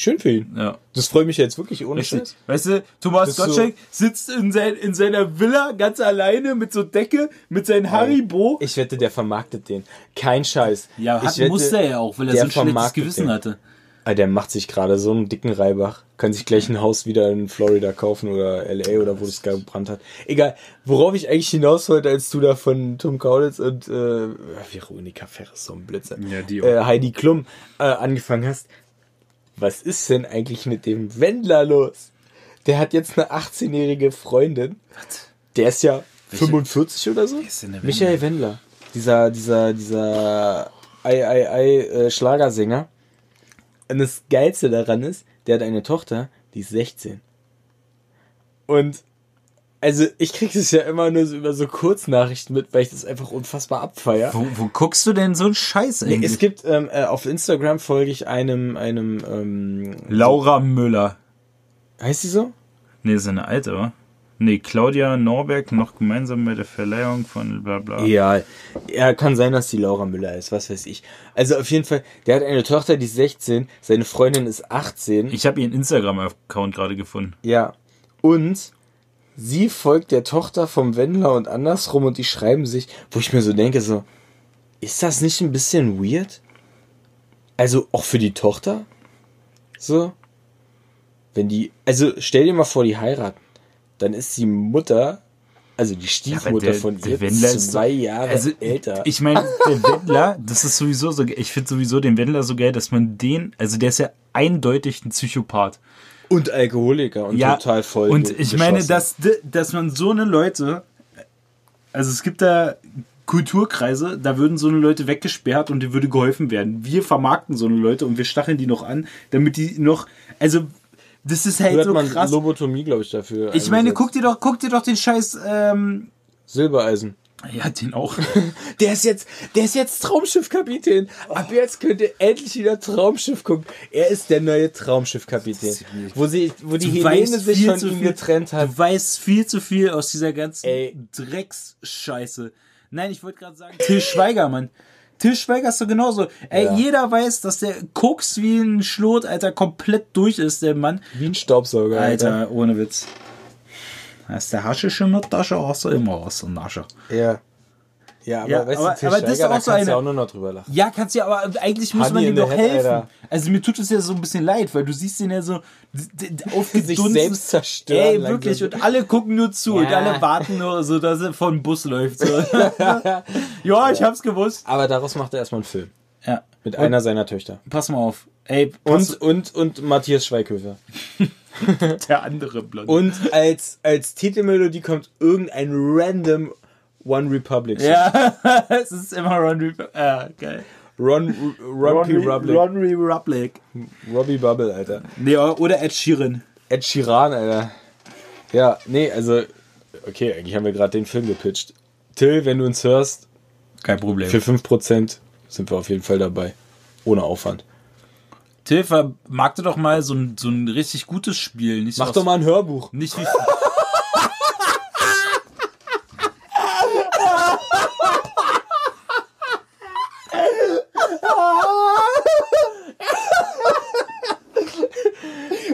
Schön für ihn. Ja. Das freut mich jetzt wirklich ohne Richtig. Scheiß. Weißt du, Thomas Gottschalk sitzt in, sein, in seiner Villa ganz alleine mit so Decke, mit seinem Haribo. Ich wette, der vermarktet den. Kein Scheiß. ja, ich hat, wette, musste er ja auch, weil er so ein schlechtes Gewissen den. hatte. Ah, der macht sich gerade so einen dicken Reibach. Kann sich gleich ein Haus wieder in Florida kaufen oder LA oder wo das gerade gebrannt hat. Egal, worauf ich eigentlich hinaus wollte, als du da von Tom Kaulitz und äh, Veronika Ferres, so ein Blödsinn, Ja, die auch. äh, Heidi Klum äh, angefangen hast. Was ist denn eigentlich mit dem Wendler los? Der hat jetzt eine 18-jährige Freundin. Der ist ja 45 oder so. ist denn der Michael Wendler. Dieser, dieser, dieser Ei, Ei, Ei, äh, Schlagersänger. Und das Geilste daran ist, der hat eine Tochter, die ist 16. Und also ich krieg das ja immer nur so über so Kurznachrichten mit, weil ich das einfach unfassbar abfeier. Wo, wo guckst du denn so einen Scheiß Nee, eigentlich? es gibt ähm, äh, auf Instagram folge ich einem einem ähm, Laura Müller. heißt sie so? Nee, ist eine alte, oder? Nee, Claudia Norberg noch gemeinsam bei der Verleihung von bla bla. Ja, ja, kann sein, dass die Laura Müller ist, was weiß ich. Also auf jeden Fall, der hat eine Tochter, die ist 16, seine Freundin ist 18. Ich habe ihren Instagram-Account gerade gefunden. Ja. Und sie folgt der Tochter vom Wendler und andersrum und die schreiben sich, wo ich mir so denke, so, ist das nicht ein bisschen weird? Also auch für die Tochter? So? Wenn die, also stell dir mal vor, die heiraten. Dann ist die Mutter, also die Stiefmutter der- von ihr, Wendler ist zwei Jahre Also, älter. ich meine, der Wendler, das ist sowieso so, ich finde sowieso den Wendler so geil, dass man den, also der ist ja eindeutig ein Psychopath. Und Alkoholiker und Ja, total voll. Und ich meine, dass, dass man so eine Leute, also es gibt da Kulturkreise, da würden so eine Leute weggesperrt und die würde geholfen werden. Wir vermarkten so eine Leute und wir stacheln die noch an, damit die noch, also das ist halt so man krass. Lobotomie, glaube ich, dafür. Ich meine, guck dir doch, guck dir doch den Scheiß, ähm, Silbereisen. Ja, den auch. Der ist jetzt, der ist jetzt Traumschiffkapitän. Ab jetzt könnt ihr endlich wieder Traumschiff gucken. Er ist der neue Traumschiffkapitän. Wo sie, wo die Du Helene sich von zu ihm viel. getrennt hat. Du weißt viel zu viel aus dieser ganzen Ey. Drecksscheiße. Nein, ich wollte gerade sagen, Till Schweiger, Mann. Till Schweiger ist so genauso. Ey, Ja. jeder weiß, dass der Koks wie ein Schlot, Alter, komplett durch ist, der Mann. Wie ein Staubsauger. Alter, ohne Witz. Hast der Haschisch in der Tasche, hast du immer was in der Tasche. Ja. Ja, aber Ja, weißt aber- du, aber das ist auch da so kannst du eine- auch nur noch drüber lachen. Ja, kannst ja, aber eigentlich muss Honey man ihm doch helfen. Alter. Also mir tut es ja so ein bisschen leid, weil du siehst den ja so aufgedunsen. selbst zerstören Ey, langsam. wirklich. Und alle gucken nur zu und Ja. alle warten nur so, dass er vor dem Bus läuft. So. ja, ich hab's gewusst. Aber daraus macht er erstmal einen Film. Ja. Mit und, einer seiner Töchter. Pass mal auf. Ey, pass, Und, und, und Matthias Schweighöfer. der andere Blonde. Und als, als Titelmelodie kommt irgendein random One Republic. Song. ja, es ist immer Ron Republic. Ja, geil. Ron, Ron, P. Republic. Ron Republic. Robbie Bubble, Alter. Nee, oder Ed Sheeran. Ed Sheeran, Alter. Ja, nee, also, okay, eigentlich haben wir gerade den Film gepitcht. Till, wenn du uns hörst, Kein Problem. für 5% sind wir auf jeden Fall dabei. Ohne Aufwand. Till, vermarkte doch mal so ein, so ein richtig gutes Spiel. Nicht so Mach aus- doch mal ein Hörbuch. Nicht wie.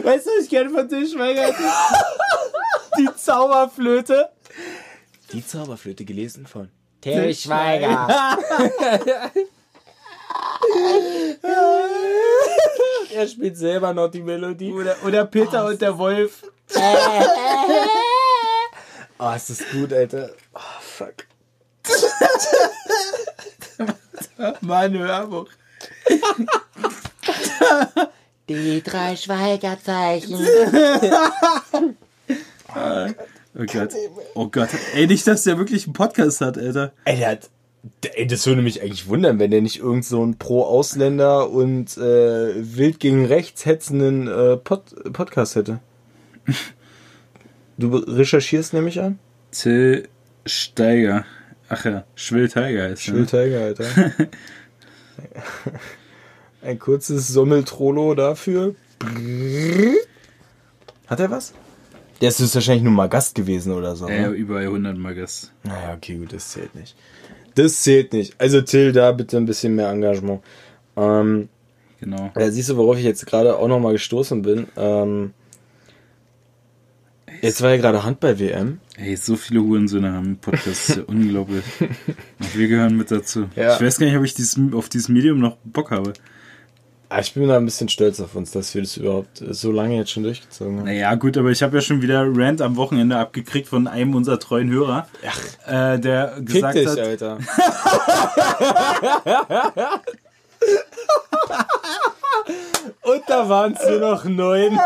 weißt du, was ich gerne von Till Schweiger? Die Zauberflöte. Die Zauberflöte gelesen von Till Schweiger. er spielt selber noch die Melodie. Oder, oder Peter und der Wolf. Oh, ist das gut, Alter. Oh, fuck. Mein Hörbuch. Die drei Schweigerzeichen. Oh Gott. Oh Gott. Ey, nicht, dass der wirklich einen Podcast hat, Alter. Ey, der hat. Das würde mich eigentlich wundern, wenn der nicht irgend so einen Pro-Ausländer und äh, wild gegen rechts hetzenden äh, Pod Podcast hätte. Du recherchierst nämlich an? Till Steiger. Ach ja, Schwil-Tiger heißt er. Schwil Tiger, Alter. Ein kurzes Sommeltrollo dafür. Hat er was? Der ist wahrscheinlich nur mal Gast gewesen oder so. Ja, Ne? über 100 Mal Gast. Naja, okay, gut, das zählt nicht. Das zählt nicht. Also Till, da bitte ein bisschen mehr Engagement. Ähm, Genau. ja, siehst du, worauf ich jetzt gerade auch nochmal gestoßen bin? Ähm, jetzt war ja gerade Handball-WM. Ey, so viele Hurensöhne haben einen Podcast. Das ist ja unglaublich. Und wir gehören mit dazu. Ja. Ich weiß gar nicht, ob ich dieses, auf dieses Medium noch Bock habe. Ah, Ich bin da ein bisschen stolz auf uns, dass wir das überhaupt so lange jetzt schon durchgezogen haben. Naja, gut, aber ich habe ja schon wieder Rant am Wochenende abgekriegt von einem unserer treuen Hörer, Ach, äh, der gesagt dich, hat, Alter. Und da waren es nur noch neun.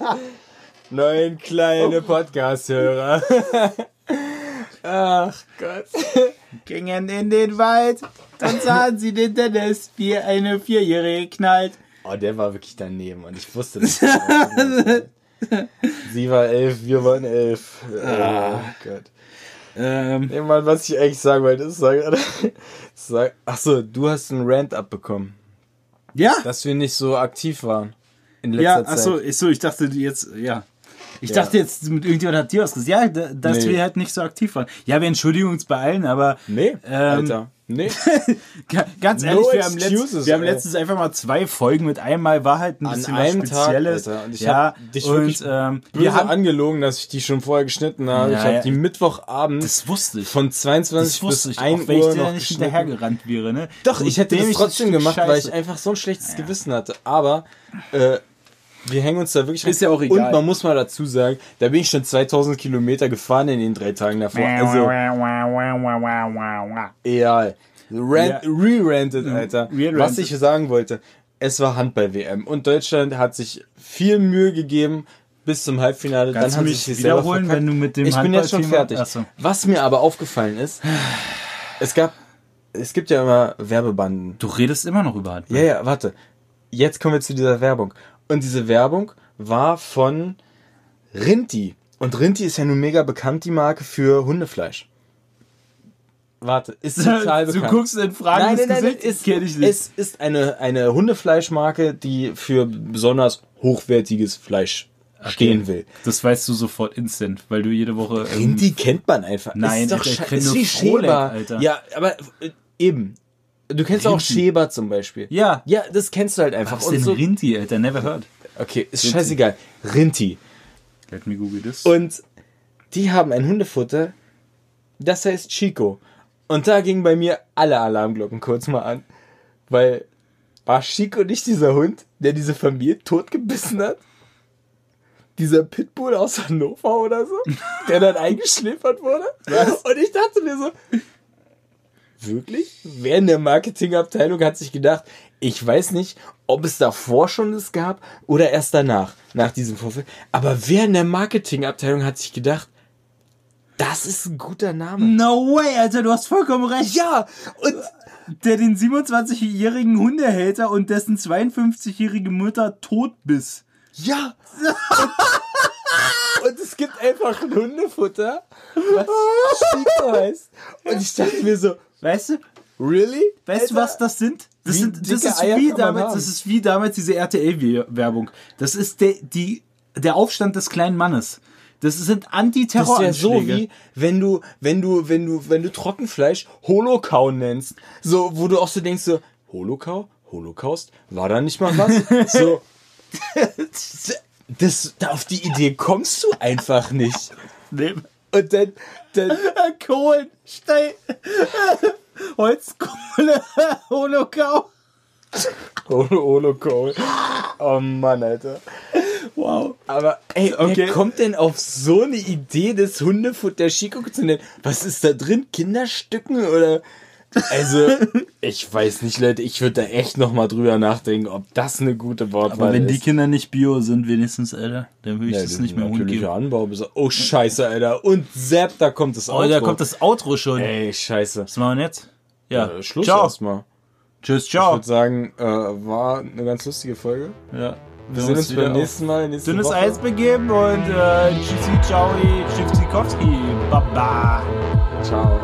neun kleine Podcast-Hörer. Ach Gott. gingen in den Wald, dann sahen sie den Dennis, wie eine Vierjährige knallt. Oh, der war wirklich daneben und ich wusste das. Sie war elf, wir waren elf. Oh Gott. Ähm, Nee, Mann, was ich eigentlich sagen wollte, ist, sag, sag, ach so, du hast einen Rant abbekommen, ja, dass wir nicht so aktiv waren in letzter ja, Zeit. achso, ich, so, ich dachte jetzt, ja. Ich Ja. dachte jetzt, mit irgendjemand hat dir was gesagt. Ja, da- dass Nee. wir halt nicht so aktiv waren. Ja, wir entschuldigen uns bei allen, aber Nee, Ähm, Alter. Nee. Ga- Ganz No ehrlich, wir haben, letzt, excuses, wir haben letztens einfach mal zwei Folgen mit einmal war halt ein An bisschen einem was Tag, Spezielles. Alter. Und ich ja, hab dich und wirklich ähm, Böse wir haben angelogen, dass ich die schon vorher geschnitten habe. Ja, ich habe ja. die Mittwochabend das wusste ich. von das 22 wusste bis ich, 1 auch wenn ich Uhr dir noch nicht hinterhergerannt wäre, ne? Doch, So ich hätte das trotzdem gemacht, weil ich Scheiße. einfach so ein schlechtes Gewissen hatte. Aber äh, wir hängen uns da wirklich Ist rein. ja auch egal. Und man muss mal dazu sagen, da bin ich schon 2000 Kilometer gefahren in den drei Tagen davor. Also, egal. Rant, Ja. Re-ranted, Alter. re-ranted. Was ich sagen wollte, es war Handball-WM und Deutschland hat sich viel Mühe gegeben bis zum Halbfinale. Kannst dann haben sie sich wiederholen, wenn du mit dem Ich bin jetzt schon fertig. So. Was mir aber aufgefallen ist, es gab, es gibt ja immer Werbebanden. Du redest immer noch über Handball. Ja, ja, warte. Jetzt kommen wir zu dieser Werbung. Und diese Werbung war von Rinti. Und Rinti ist ja nun mega bekannt, die Marke für Hundefleisch. Warte, ist total du bekannt. guckst in Fragen nein, nein, nein, Gesicht, ist, kenn ich nicht. es ist eine, eine Hundefleischmarke, die für besonders hochwertiges Fleisch stehen will. Das weißt du sofort instant, weil du jede Woche. ähm, Rinti kennt man einfach. Nein, ist doch Alter, ist wie Schäber. Alter. Ja, aber äh, eben. Du kennst auch Rinti. Schäber zum Beispiel. Ja. Ja, das kennst du halt einfach. Was ist denn so, Rinti, Alter? Never heard. okay, ist scheißegal. Rinti. Let me google this. Und die haben ein Hundefutter, das heißt Chico. Und da gingen bei mir alle Alarmglocken kurz mal an. Weil war Chico nicht dieser Hund, der diese Familie totgebissen hat? Dieser Pitbull aus Hannover oder so? Der dann eingeschläfert wurde? Und ich dachte mir so, wirklich? Wer in der Marketingabteilung hat sich gedacht, ich weiß nicht, ob es davor schon es gab oder erst danach, nach diesem Vorfall. Aber wer in der Marketingabteilung hat sich gedacht, das ist ein guter Name. No way, Alter, du hast vollkommen recht. Ja, und Der den 27-jährigen Hundehälter und dessen 52-jährige Mutter tot biss. ja. Und, es gibt einfach ein Hundefutter, was Chico heißt. Und ich dachte mir so, Weißt du? really? Weißt du, Alter? was das sind? Das, Wie sind, das ist Eier wie damals, das ist wie damals diese RTL-Werbung. Das ist der, die, der Aufstand des kleinen Mannes. Das sind Das ist Antiterroranschläge. ja so wie, wenn du, wenn du, wenn du, wenn du Trockenfleisch Holokau nennst. So, wo du auch so denkst, so, Holokau? Holocaust? War da nicht mal was? so. Das, da auf die Idee kommst du einfach nicht. Nee. Und dann, dann, Kohlen, Stein, Holzkohle, Holokau. Holo, Holokau. Oh Mann, Alter. Wow. Aber, ey, Okay. wer kommt denn auf so eine Idee, das Hundefutter Chico zu nennen? Was ist da drin? Kinderstücken oder? Also, ich weiß nicht, Leute, ich würde da echt nochmal drüber nachdenken, ob das eine gute Wortwahl Aber wenn ist. die Kinder nicht bio sind, wenigstens, Alter, dann würde ich Ja, das nicht ist mehr geben. Anbau. Oh, scheiße, Alter. Und Sepp, da kommt das Oh, Outro. da kommt das Outro schon. Ey, scheiße. Was machen wir jetzt? Ja, Äh, Schluss Ciao. erstmal. Tschüss, Ich ciao. würde sagen, äh, war eine ganz lustige Folge. Ja. Wir sehen uns beim nächsten Mal. Nächste Dünnes Woche. Eis begeben und äh, tschüssi, ciao, Tschüssikowski, baba. Ciao.